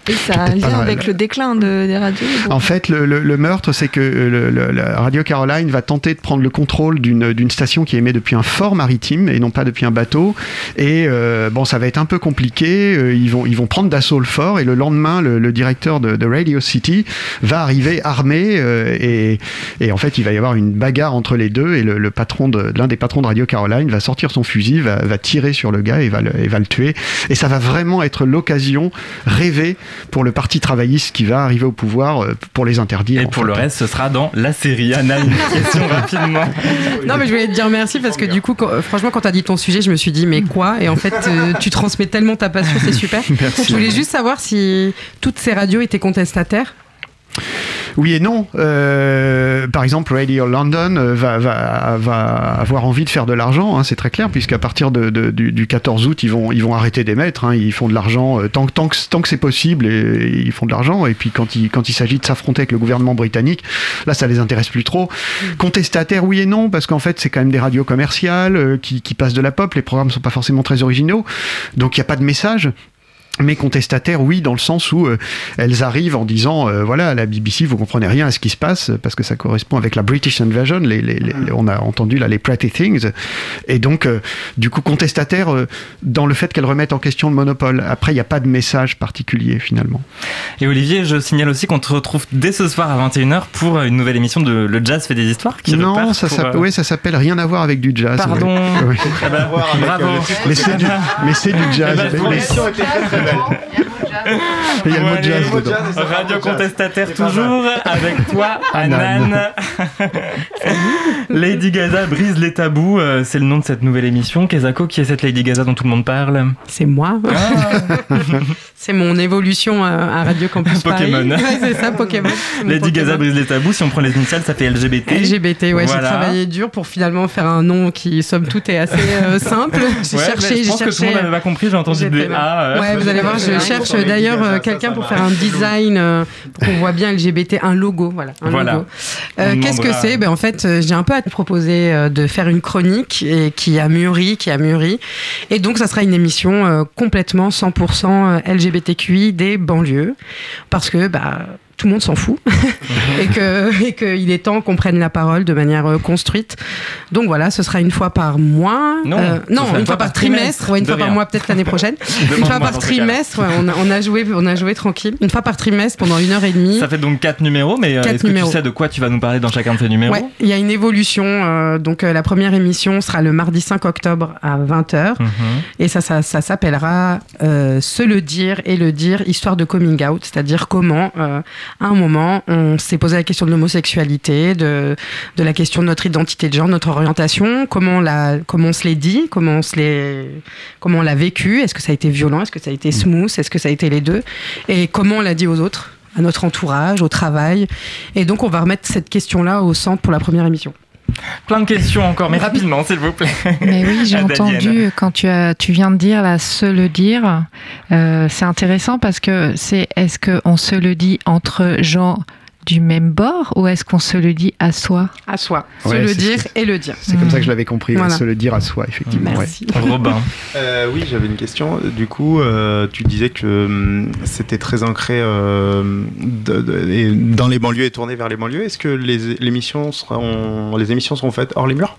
Et ça a un lien avec le déclin de- des radios. En fait, le, le- le meurtre, c'est que euh, le- la Radio Caroline va tenter de prendre le contrôle d'une station qui émet depuis un fort maritime et non pas depuis un bateau. Et euh, bon, ça va être un peu compliqué. Euh, Ils vont, ils vont prendre d'assaut le fort et le lendemain, le, directeur de, de Radio City va arriver armé euh, et, et en fait, il va y avoir une bagarre entre les deux et le, le patron de l'un des patrons de Radio Caroline va sortir son fusil, va, va tirer sur le gars et va le, et va le tuer. Et ça va vraiment être l'occasion rêvée pour le parti travailliste qui va arriver au pouvoir euh, pour les interdire. Et pour fait. le reste, ce sera dans la série. Anna, une question rapidement. Non, mais je voulais te dire merci parce que du coup, quand- franchement, quand tu as dit ton sujet, je me suis dit, mais quoi? Et en fait, euh, tu transmets tellement ta passion, c'est super. Merci. Je voulais juste savoir si toutes ces radios étaient contestataires. Oui et non. Euh, par exemple, Radio London euh, va, avoir envie de faire de l'argent, hein, c'est très clair, puisqu'à partir du, du 14 août, ils vont, arrêter d'émettre. hein, ils font de l'argent euh, tant, que- c'est possible, et, ils font de l'argent. Et puis quand il, s'agit de s'affronter avec le gouvernement britannique, là, ça les intéresse plus trop. Contestataire, oui et non, parce qu'en fait, c'est quand même des radios commerciales qui, passent de la pop. Les programmes sont pas forcément très originaux, donc il n'y a pas de message. Mais contestataires, oui, dans le sens où euh, elles arrivent en disant, euh, voilà, à la BBC, vous comprenez rien à ce qui se passe, parce que ça correspond avec la British Invasion, les, les- les- on a entendu là les Pretty Things, et donc, euh, du coup, contestataires euh, dans le fait qu'elles remettent en question le monopole. Après, il n'y a pas de message particulier, finalement. Et Olivier, je signale aussi qu'on te retrouve dès ce soir à 21h pour une nouvelle émission de Le Jazz fait des histoires. Qui non, ça s'appelle euh, ouais, ça s'appelle Rien à voir avec du jazz. Pardon. Ouais. Ouais. Ah bah, bravo. Mais c'est du, mais c'est du jazz. Eh ben, Il y a le mot jazz dedans. Radio contestataire toujours avec toi, Anan. Lady Gaza brise les tabous, euh, c'est le nom de cette nouvelle émission. Kezako, qui est cette Lady Gaza dont tout le monde parle C'est moi. c'est mon évolution à, à Radio Campus Paris. Pokémon. Ouais, c'est ça, Pokémon. Lady Pokémon. Gaza brise les tabous, si on prend les initiales, ça fait LGBT. LGBT, ouais, j'ai travaillé dur pour finalement faire un nom qui, somme toute, est assez euh, simple. J'ai Ouais, mais cherché, je pense que tout le cherché. monde n'avait pas compris, j'ai entendu des. A. euh. Ouais, vous allez voir, je cherche d'ailleurs euh, quelqu'un pour faire un design, euh, pour qu'on voit bien LGBT, un logo, voilà. Un Voilà. logo. Euh, Qu'est-ce que c'est ben, En fait, euh, j'ai un peu à te proposer euh, de faire une chronique et qui a mûri, qui a mûri. Et donc, ça sera une émission euh, complètement 100% LGBTQI des banlieues. Parce que, bah, tout le monde s'en fout et que et qu'il est temps qu'on prenne la parole de manière euh, construite. Donc voilà, ce sera une fois par mois. Non, Euh, non, une fois par trimestre, ouais, une fois par mois peut-être l'année prochaine. une fois par trimestre, ouais, on, a, on a joué, on a joué tranquille. Une fois par trimestre pendant une heure et demie. Ça fait donc 4 numéros, mais euh, Quatre est-ce que tu sais de quoi tu vas nous parler dans chacun de ces numéros Ouais, il y a une évolution. euh, donc euh, la première émission sera le mardi 5 octobre à 20h. Mhm. Et ça, ça, ça s'appellera Se le dire et le dire, histoire de coming out. C'est-à-dire comment, à un moment, on s'est posé la question de l'homosexualité, de, de la question de notre identité de genre, notre orientation, comment, on l'a- comment on se l'est dit, comment on se l'est- comment on l'a vécu, est-ce que ça a été violent, est-ce que ça a été smooth, est-ce que ça a été les deux, et comment on l'a dit aux autres à notre entourage, au travail. Et donc, on va remettre cette question-là au centre pour la première émission. Plein de questions encore, mais rapidement, s'il vous plaît. Mais oui, j'ai entendu quand tu, as, tu viens de dire là, se le dire. euh, c'est intéressant parce que c'est est-ce qu'on se le dit entre gens du même bord ou est-ce qu'on se le dit à soi? À soi. Se Ouais, le dire ce et le dire. C'est comme ça que je l'avais compris, Voilà. se le dire à soi, effectivement. Merci. ouais. Robin. Euh, oui, j'avais une question. Du coup, euh, tu disais que hum, c'était très ancré euh, de- de- et dans les banlieues et tourné vers les banlieues. Est-ce que les, les émissions seront, les émissions seront faites hors les murs?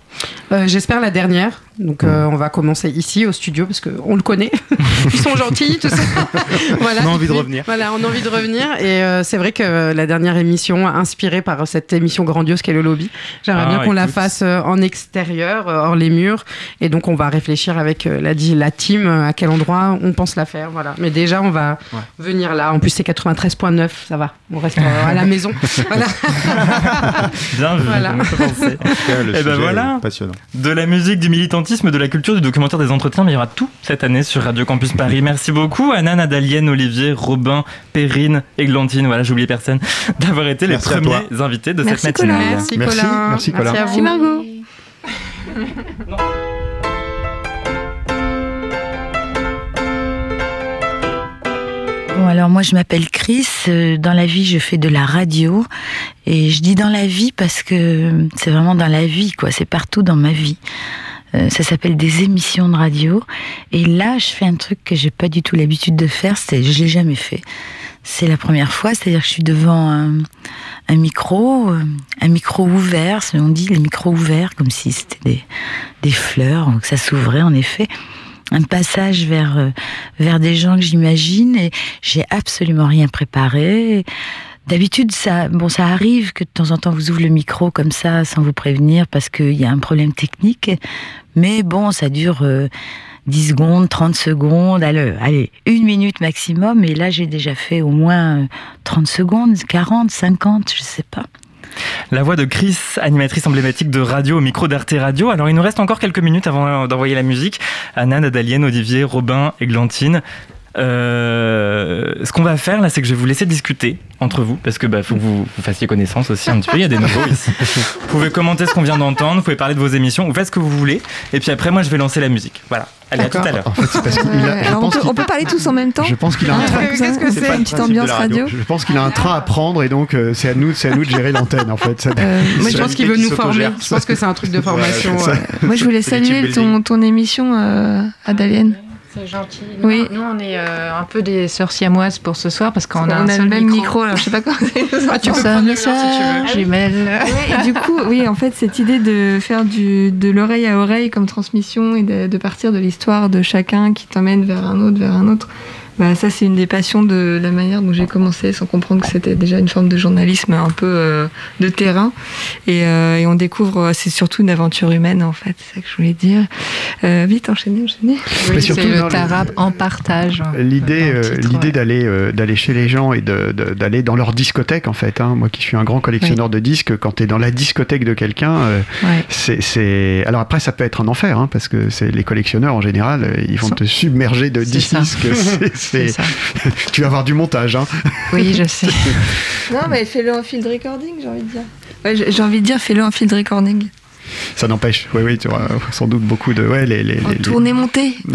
Euh, J'espère la dernière. Donc euh, on va commencer ici au studio parce qu'on le connaît. Ils sont gentils, tout ça. voilà. On a envie de revenir. Voilà, on a envie de revenir. Et euh, c'est vrai que la dernière émission, inspirée par cette émission grandiose qu'est le lobby, j'aimerais Ah, bien qu'on la fasse euh, en extérieur, euh, hors les murs. Et donc on va réfléchir avec euh, la, team à quel endroit on pense la faire. Voilà. Mais déjà on va Ouais. venir là. En plus c'est 93.9, ça va. On reste à la maison. Voilà. Bien vu, Voilà. on peut penser. En tout cas, le Eh ben sujet voilà. est passionnant. De la musique, du militantisme, de la culture, du documentaire, des entretiens, mais il y aura tout cette année sur Radio Campus Paris. Merci beaucoup, Anna, Nadalienne, Olivier, Robin, Perrine, Églantine, voilà, j'ai oublié personne, d'avoir été Merci les premiers invités de Merci, cette. Colin. Merci, Merci, Colin. merci, Colin. à Merci vous. Margot. Bon, alors moi je m'appelle Chris. Euh, Dans la vie, je fais de la radio. Et je dis dans la vie parce que c'est vraiment dans la vie, quoi. C'est partout dans ma vie. Euh, ça s'appelle des émissions de radio. Et là, je fais un truc que j'ai pas du tout l'habitude de faire. C'est, je l'ai jamais fait. C'est la première fois. C'est-à-dire que je suis devant un, un micro, euh, un micro ouvert. On dit les micros ouverts, comme si c'était des, des fleurs, que ça s'ouvrait en effet un passage vers euh, vers des gens que j'imagine et j'ai absolument rien préparé. D'habitude, ça, bon, ça arrive que de temps en temps vous ouvrez le micro comme ça sans vous prévenir parce qu'il y a un problème technique. Mais bon, ça dure euh, 10 secondes, 30 secondes, allez, allez, une minute maximum. Et là, j'ai déjà fait au moins euh, 30 secondes, 40, 50, je sais pas. La voix de Chris, animatrice emblématique de radio au micro d'Arte Radio. Alors, il nous reste encore quelques minutes avant d'envoyer la musique. Anna, Nadalienne, Olivier, Robin, Églantine. Euh, ce qu'on va faire là, c'est que je vais vous laisser discuter entre vous, parce que bah, faut que vous, vous fassiez connaissance aussi un petit peu. Il y a des nouveaux ici. Vous pouvez commenter ce qu'on vient d'entendre, vous pouvez parler de vos émissions, vous faites ce que vous voulez, et puis après, moi, je vais lancer la musique. Voilà. Allez, à tout à l'heure. En fait, c'est parce qu'il a- Ouais, je alors on, peut, qu'il- on peut parler tous en même temps Je pense qu'il a un Ah, train. Qu'est-ce que c'est une petite ambiance radio. radio. Je pense qu'il a un train à prendre et donc euh, c'est à nous, c'est à nous de gérer l'antenne en fait. Ça- Euh, Moi, je C'est pense qu'il veut nous former. Je pense que c'est un truc de formation. Ouais, ouais. Moi, je voulais saluer ton, ton émission, euh, Adalienne. C'est gentil. Oui. Nous, on est euh, un peu des sœurs siamoises pour ce soir parce qu'on a, un le seul même micro. micro. alors je sais pas quoi. Ah, tu peux Ça prendre le mien, si tu veux. sert, jumelles. Ouais, et du coup, oui, en fait, cette idée de faire du, de l'oreille à oreille comme transmission et de, de partir de l'histoire de chacun qui t'emmène vers un autre, vers un autre, bah, ça, c'est une des passions de la manière dont j'ai commencé, sans comprendre que c'était déjà une forme de journalisme un peu euh, de terrain. Et, euh, et on découvre, euh, c'est surtout une aventure humaine, en fait, c'est ça que je voulais dire. Euh, vite, enchaînez, enchaînez. Oui, surtout c'est le tarab en partage. L'idée, ouais. d'aller euh, d'aller chez les gens et d'aller dans leur discothèque en fait. hein. Moi qui suis un grand collectionneur de disques, quand tu es dans la discothèque de quelqu'un, euh, Ouais. c'est- c'est alors après ça peut être un enfer hein, parce que c'est les collectionneurs en général, ils vont te submerger de disques. C'est- tu vas avoir du montage. Hein. Oui, je sais. Non, mais fais-le en field recording, j'ai envie de dire. Ouais, j'ai envie de dire, fais-le en field recording. Ça n'empêche. Oui oui, tu auras sans doute beaucoup de ouais les les, En les- les- tournée montée.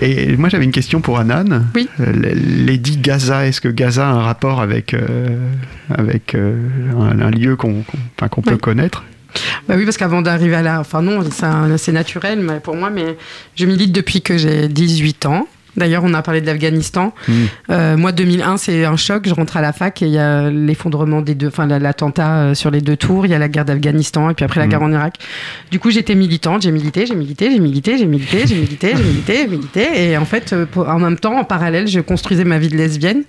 Et moi j'avais une question pour Anan. Oui. Euh, Lady Gaza, est-ce que Gaza a un rapport avec, euh, avec euh, un, un lieu qu'on qu'on- enfin, qu'on peut Oui. connaître? Bah oui, parce qu'avant d'arriver à la. Enfin, non, c'est naturel mais pour moi, mais je milite depuis que j'ai 18 ans. D'ailleurs, on a parlé de l'Afghanistan. Mm. Euh, moi, 2001, c'est un choc. Je rentre à la fac et il y a l'effondrement des deux, enfin la- l'attentat euh, sur les deux tours. Il y a la guerre d'Afghanistan et puis après la Mm. guerre en Irak. Du coup, j'étais militante. J'ai milité, j'ai milité, j'ai milité, j'ai milité, j'ai milité, j'ai milité, j'ai milité. Et en fait, euh, pour- en même temps, en parallèle, je construisais ma vie de lesbienne.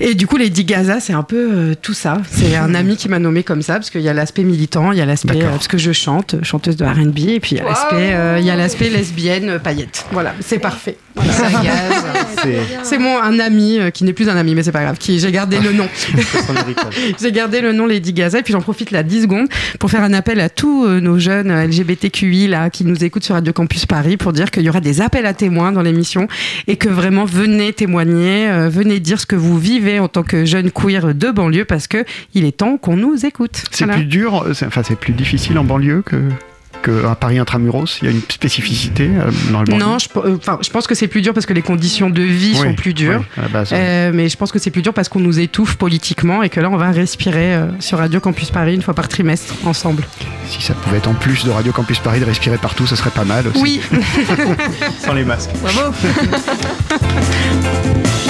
Et du coup, Lady Gaza, c'est un peu euh, tout ça. C'est un ami qui m'a nommé comme ça parce qu'il y a l'aspect militant, il y a l'aspect euh, parce que je chante, chanteuse de R&B, et puis il y a l'aspect, euh, il y a l'aspect lesbienne, paillette. Voilà, c'est parfait. C'est mon un ami euh, qui n'est plus un ami, mais c'est pas grave. Qui j'ai gardé le nom. J'ai gardé le nom Lady Gaza et puis j'en profite là 10 secondes pour faire un appel à tous euh, nos jeunes euh, LGBTQI là qui nous écoutent sur Radio Campus Paris pour dire qu'il y aura des appels à témoins dans l'émission et que vraiment venez témoigner, euh, venez dire ce que vous vivez en tant que jeune queer de banlieue parce que il est temps qu'on nous écoute. C'est Voilà. plus dur, enfin c'est plus difficile en banlieue que qu'un Paris intramuros Il y a une spécificité euh, dans le banlieue Non, je, euh, enfin, je pense que c'est plus dur parce que les conditions de vie Oui, sont plus dures. oui, à la base, ouais. Euh, mais je pense que c'est plus dur parce qu'on nous étouffe politiquement et que là, on va respirer euh, sur Radio Campus Paris une fois par trimestre ensemble. Si ça pouvait être en plus de Radio Campus Paris de respirer partout, ça serait pas mal aussi. Oui. Sans les masques. Bravo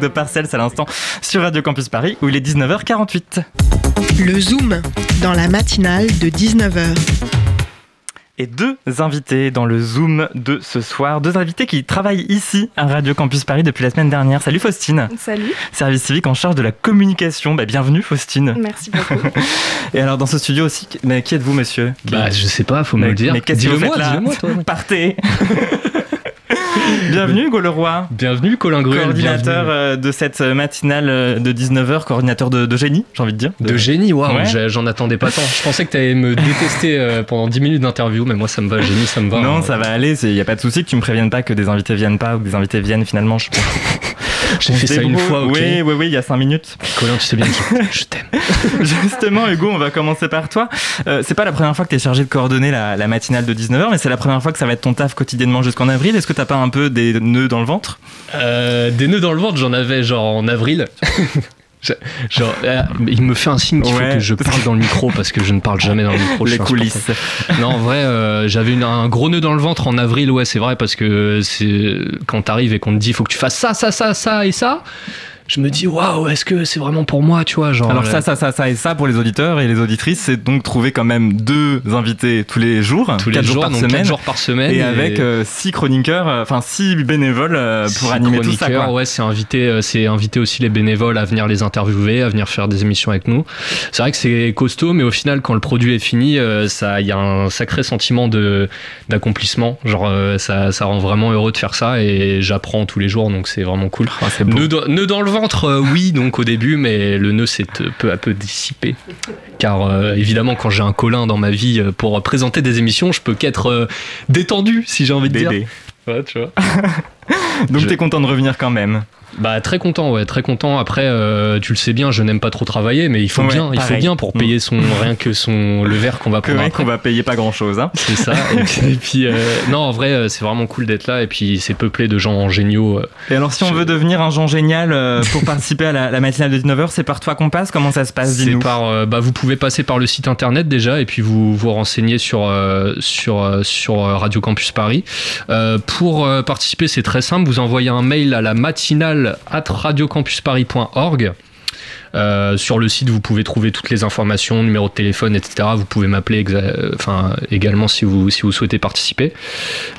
de Parcells à l'instant sur Radio Campus Paris où il est 19h48. Le Zoom, dans la matinale de 19h. Et deux invités dans le Zoom de ce soir. Deux invités qui travaillent ici à Radio Campus Paris depuis la semaine dernière. Salut Faustine. Salut. Service civique en charge de la communication. Bah, bienvenue Faustine. Merci beaucoup. Et alors dans ce studio aussi, mais qui êtes-vous monsieur? Bah, je sais pas, faut me Mais- le dire. Mais qu'est-ce que vous Dis-le-moi, faites là? dis-le-moi, toi. Partez Bienvenue Hugo Leroy. Bienvenue Colin Gruel. Coordinateur bienvenue. euh, de cette matinale euh, de 19h, coordinateur de, de génie, j'ai envie de dire. De génie, waouh, Ouais. j'en attendais pas tant. Je pensais que t'allais me détester euh, pendant 10 minutes d'interview, mais moi ça me va, génie, ça me va. Non, hein. ça va aller, il n'y a pas de souci que tu me préviennes pas que des invités viennent pas ou que des invités viennent finalement. Je... J'ai fait ça une fois, ok. Oui, oui, oui, il y a 5 minutes. Colin, tu sais bien qui je t'aime. Justement, Hugo, on va commencer par toi. Euh, c'est pas la première fois que tu es chargé de coordonner la, la matinale de 19h, mais c'est la première fois que ça va être ton taf quotidiennement jusqu'en avril. Est-ce que t'as pas un peu des nœuds dans le ventre? Euh, des nœuds dans le ventre, j'en avais genre en avril. Genre, euh, il me fait un signe qu'il Ouais. faut que je parle dans le micro parce que je ne parle jamais dans le micro. Les coulisses. Non, en vrai, euh, j'avais un gros nœud dans le ventre en avril, ouais, c'est vrai, parce que c'est quand t'arrives et qu'on te dit faut que tu fasses ça, ça, ça, ça et ça. Je me dis waouh, est-ce que c'est vraiment pour moi, tu vois genre, Alors euh, ça, ça, ça, ça et ça pour les auditeurs et les auditrices, c'est donc trouver quand même deux invités tous les jours, tous les quatre jours, par donc semaine, jours par semaine. et, avec euh, six chroniqueurs, euh, enfin six bénévoles euh, pour Six animer tout ça. Quoi. Ouais, c'est inviter, c'est inviter aussi les bénévoles à venir les interviewer, à venir faire des émissions avec nous. C'est vrai que c'est costaud, mais au final, quand le produit est fini, ça, il y a un sacré sentiment de d'accomplissement. Genre, ça, ça rend vraiment heureux de faire ça, et j'apprends tous les jours, donc c'est vraiment cool. Ah, c'est beau. nœud, dans, le ventre, euh, oui, donc au début, mais le nœud s'est euh, peu à peu dissipé. Car euh, évidemment, quand j'ai un Colin dans ma vie pour présenter des émissions, je peux qu'être euh, détendu, si j'ai envie de dire. Ouais, tu vois. Donc Je- t'es content de revenir quand même. Bah très content, ouais, très content. Après, euh, tu le sais bien, je n'aime pas trop travailler, mais il faut Ouais, bien, il faut bien pour payer son rien que son le verre qu'on va prendre. qu'on va payer pas grand chose. Hein. C'est ça. Et puis, euh, non, en vrai, euh, c'est vraiment cool d'être là. Et puis, c'est peuplé de gens géniaux. Et alors si on veut devenir un Jean génial euh, pour participer à la, la matinale de 19h, c'est par toi qu'on passe? Comment ça se passe? C'est par, bah, vous pouvez passer par le site internet déjà, et puis vous vous renseignez sur sur sur Radio Campus Paris. Pour participer, c'est très simple. Vous envoyez un mail à la matinale at radiocampusparis.org. Euh, sur le site, vous pouvez trouver toutes les informations, numéro de téléphone, etc. Vous pouvez m'appeler enfin, également si vous, si vous souhaitez participer.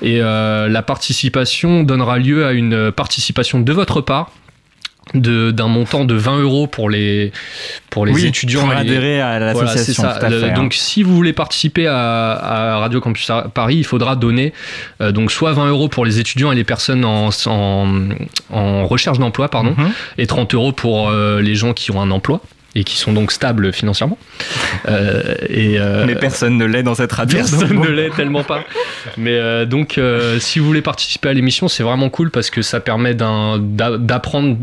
Et euh, la participation donnera lieu à une participation de votre part d'un montant de 20 euros pour les, pour les Oui, étudiants. pour et les- adhérer à l'association, fait, hein. donc, si vous voulez participer à, à Radio Campus Paris, il faudra donner euh, donc soit 20 euros pour les étudiants et les personnes en, en, en recherche d'emploi, pardon, Mhm. et 30 euros pour euh, les gens qui ont un emploi et qui sont donc stables financièrement. Euh, et, euh, Mais personne ne l'est dans cette radio. Personne ne l'est tellement pas. Mais euh, donc, si vous voulez participer à l'émission, c'est vraiment cool parce que ça permet d'apprendre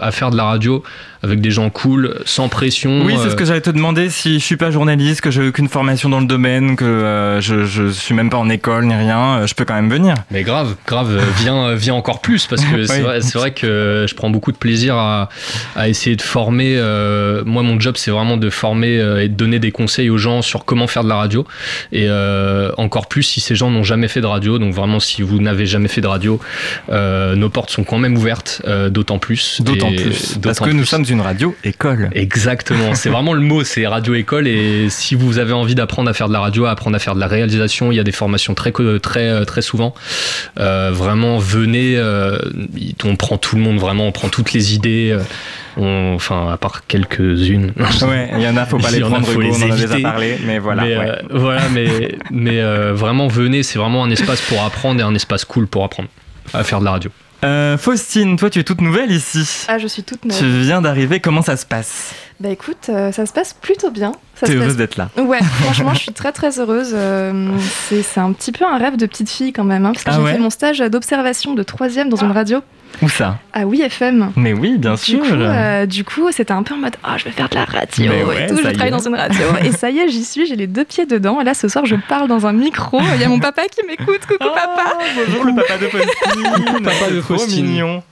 à faire de la radio avec des gens cool, sans pression. Oui, c'est ce que j'allais te demander. Si je suis pas journaliste, que j'ai aucune formation dans le domaine, que je, je suis même pas en école ni rien, je peux quand même venir. Mais grave, grave, viens, viens encore plus parce que c'est Oui. vrai, que je prends beaucoup de plaisir à, à essayer de former. Euh, moi, mon job, c'est vraiment de former euh, et de donner des conseils aux gens sur comment faire de la radio. Et euh, encore plus si ces gens n'ont jamais fait de radio. Donc vraiment, si vous n'avez jamais fait de radio, nos portes sont quand même ouvertes, d'autant plus. D'autant plus. Parce que nous sommes une radio école. Exactement, c'est vraiment le mot, c'est radio école et si vous avez envie d'apprendre à faire de la radio, à apprendre à faire de la réalisation, il y a des formations très très très souvent. Euh, vraiment, venez, euh, on prend tout le monde, vraiment, on prend toutes les idées. on- enfin, à part quelques-unes. Ouais, il y en a, faut pas les prendre, faut les on en a déjà parlé, mais voilà, Mais, ouais. euh, voilà, mais, mais euh, vraiment, venez, c'est vraiment un espace pour apprendre et un espace cool pour apprendre à faire de la radio. Euh, Faustine, toi tu es toute nouvelle ici. Ah, je suis toute neuve. Tu viens d'arriver, comment ça se passe? Bah écoute, euh, ça se passe plutôt bien. Ça T'es se heureuse d'être là Ouais, franchement, je suis très très heureuse. Euh, c'est c'est un petit peu un rêve de petite fille quand même, hein, parce que Ah j'ai ouais fait mon stage d'observation de troisième dans une radio Où ça? À Oui FM. Mais oui, bien Du sûr. coup, euh, du coup, c'était un peu en mode ah je vais faire de la radio Mais ouais, et tout, je est. dans une radio et ça y est, j'y suis, j'ai les deux pieds dedans et là ce soir je parle dans un micro, il y a mon papa qui m'écoute, coucou papa. Bonjour le papa de Faustine. Papa de Faustine. mignon.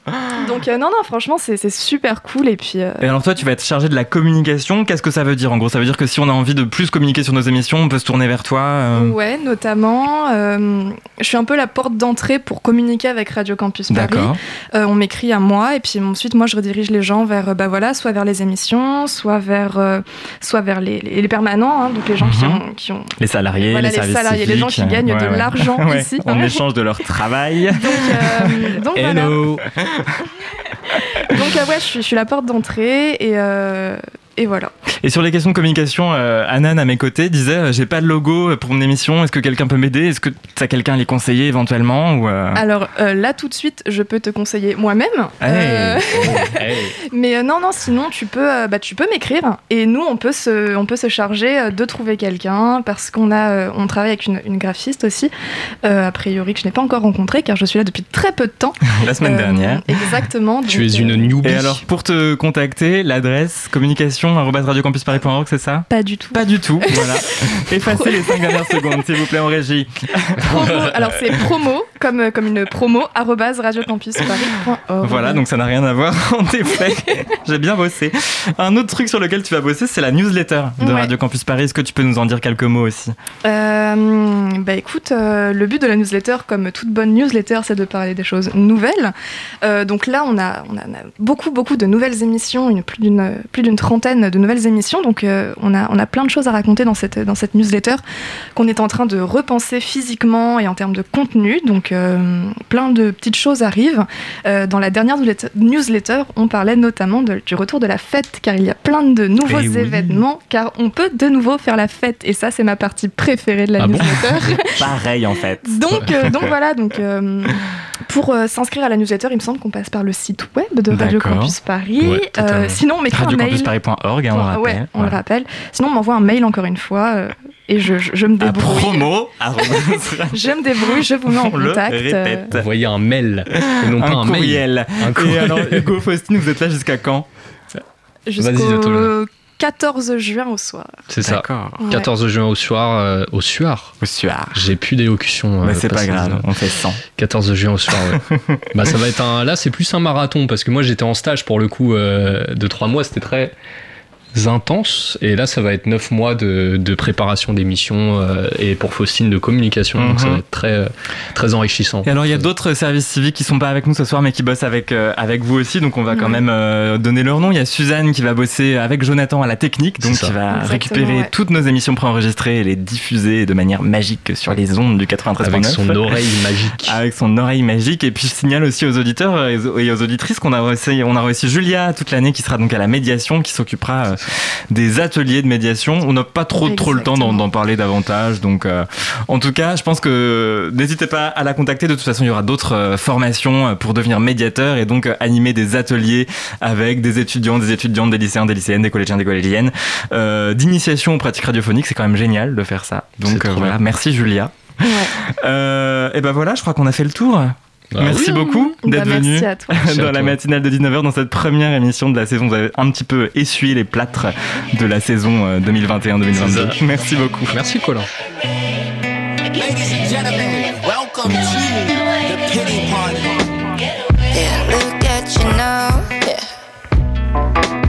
Donc euh, non non, franchement c'est c'est super cool et puis euh, Et alors toi, tu vas être chargé de la communication. Qu'est-ce que ça veut dire En gros, ça veut dire que si on a envie de plus communiquer sur nos émissions, on peut se tourner vers toi. euh, Ouais, notamment, euh, je suis un peu la porte d'entrée pour communiquer avec Radio Campus Paris. D'accord. Euh, on m'écrit à moi et puis ensuite moi je redirige les gens vers, euh, bah voilà, soit vers les émissions, soit vers, euh, soit vers les, les- les permanents, hein, donc les gens qui, Mhm. ont, qui ont. Les salariés, Voilà, les, salariés, les gens qui gagnent de ouais, l'argent Ouais, ici. En échange de leur travail. Donc voilà. Hello. Donc ouais, je suis, je suis la porte d'entrée et, et voilà. Et sur les questions de communication, euh, Anan à mes côtés disait euh, j'ai pas de logo pour mon émission. Est-ce que quelqu'un peut m'aider? Est-ce que tu as quelqu'un à les conseiller éventuellement ou euh, Alors euh, là tout de suite, je peux te conseiller moi-même. Hey. Euh, Mais euh, non, non, sinon tu peux, euh, bah, tu peux m'écrire et nous on peut se, on peut se charger euh, de trouver quelqu'un parce qu'on a, euh, on travaille avec une, une graphiste aussi, euh, a priori que je n'ai pas encore rencontrée car je suis là depuis très peu de temps. la semaine Euh, dernière Exactement. Tu es une euh, newbie. Et alors pour te contacter, l'adresse communication radiocampusparis.org, c'est ça? Pas du tout. Pas du tout, voilà. Effacez les 5 dernières secondes, s'il vous plaît, en régie. Promo, alors c'est promo, comme, euh, comme une promo, radiocampusparis.org. Voilà, donc ça n'a rien à voir en effet. J'ai bien bossé. Un autre truc sur lequel tu vas bosser, c'est la newsletter de Ouais. Radio Campus Paris. Est-ce que tu peux nous en dire quelques mots aussi? Euh, bah écoute, euh, le but de la newsletter, comme toute bonne newsletter, c'est de parler des choses nouvelles. Euh, donc là, on a, on, a, on a beaucoup, beaucoup de nouvelles émissions, une, plus d'une plus de nouvelles émissions. Donc euh, on, a, on a plein de choses à raconter dans cette, dans cette newsletter qu'on est en train de repenser physiquement et en termes de contenu. Donc euh, plein de petites choses arrivent. Euh, dans la dernière newsletter- on parlait notamment de- du retour de la fête, car il y a plein de nouveaux Eh oui. événements, car on peut de nouveau faire la fête. Et ça, c'est ma partie préférée de la Ah bon newsletter. Pareil en fait. Donc, donc voilà, donc, pour s'inscrire à la newsletter, il me semble qu'on passe par le site web de Radio. Campus Paris. Ouais, sinon, on m'écrit un mail. Radiocampusparis.org, hein, on le rappelle. Ouais, on Voilà. le rappelle. Sinon, on m'envoie un mail encore une fois euh, et je, je, je me débrouille. Promo arobase Je me débrouille, je vous mets en On le contact. euh, répète. Envoyer un mail et non pas un, un mail. courriel. Un Et courriel. alors, Hugo Faustine, vous êtes là jusqu'à quand? Jusqu'au 14 juin au soir. C'est ça. D'accord. 14 juin au soir. euh, au soir. Au soir. J'ai plus d'élocution. Mais euh, c'est pas grave, on fait 100. 14 juin au soir, ouais. bah, ça va être un. Là, c'est plus un marathon parce que moi, j'étais en stage pour le coup euh, de 3 mois. C'était très intense. Et là, ça va être 9 mois de, de préparation d'émissions euh, et pour Faustine de communication. Donc, ça Mhm. va être très, très enrichissant. Et alors, il y a d'autres services civiques qui sont pas avec nous ce soir, mais qui bossent avec, euh, avec vous aussi. Donc, on va quand même euh, donner leur nom. Il y a Suzanne qui va bosser avec Jonathan à la technique, donc qui va Exactement, récupérer ouais. toutes nos émissions préenregistrées et les diffuser de manière magique sur les ondes du 93.9. Avec son oreille magique. Avec son oreille magique. Et puis, je signale aussi aux auditeurs euh, et aux- et aux auditrices qu'on a reçu, on a reçu Julia toute l'année qui sera donc à la médiation, qui s'occupera euh, des ateliers de médiation. On n'a pas trop, trop le temps d'en parler davantage. Donc, euh, en tout cas, je pense que n'hésitez pas à la contacter. De toute façon, il y aura d'autres euh, formations euh, pour devenir médiateur et donc euh, animer des ateliers avec des étudiants, des étudiantes, des lycéens, des lycéennes, des collégiens, des collégiennes, euh, d'initiation aux pratiques radiophoniques. C'est quand même génial de faire ça. Donc, euh, voilà. Merci Julia. Euh, et ben voilà, je crois qu'on a fait le tour. Bah merci oui. beaucoup Bah, d'être venu dans la matinale de 19h dans cette première émission de la saison. Vous avez un petit peu essuyé les plâtres de la saison euh, 2021-2022. Merci beaucoup. Merci Colin. Ladies and gentlemen, welcome to the pity party. Yeah, look at you now. Yeah.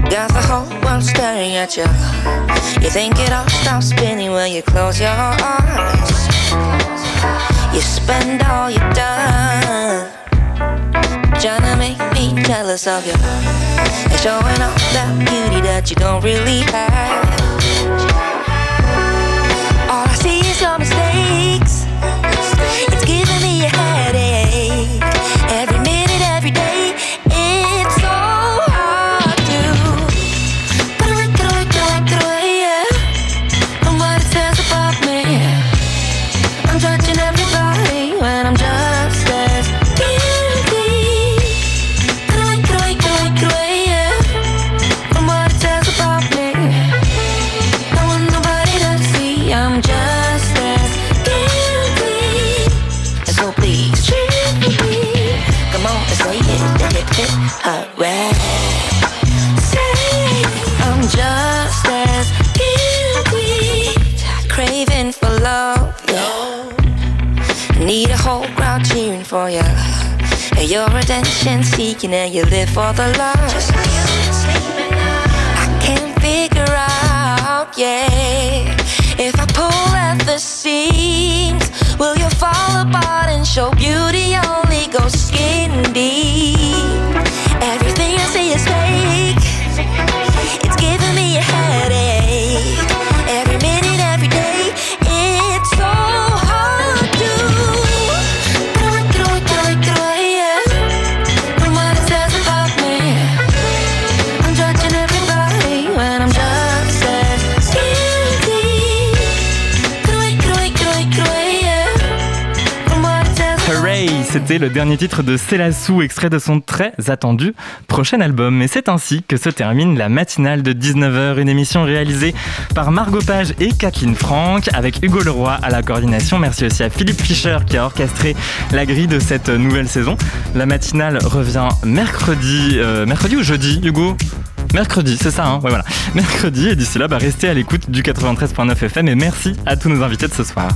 Got the whole world staring at you. You think it all stops spinning when you close your eyes. You spend all your time trying to make me jealous of you. And showing off that beauty that you don't really have. All I see is your mistakes. Say I'm just as guilty. Craving for love. Need a whole crowd cheering for you. And your attention seeking and you live for the love. I can't figure out, yeah. If I pull at the seams, will you fall apart and show beauty only goes skin deep? C'était le dernier titre de Célassou, extrait de son très attendu prochain album. Et c'est ainsi que se termine la matinale de 19h, une émission réalisée par Margot Page et Kathleen Franck, avec Hugo Leroy à la coordination. Merci aussi à Philippe Fischer qui a orchestré la grille de cette nouvelle saison. La matinale revient mercredi, euh, mercredi ou jeudi, Hugo? Mercredi, c'est ça, hein? Ouais, voilà. Mercredi, et d'ici là, bah, restez à l'écoute du 93.9 FM et merci à tous nos invités de ce soir.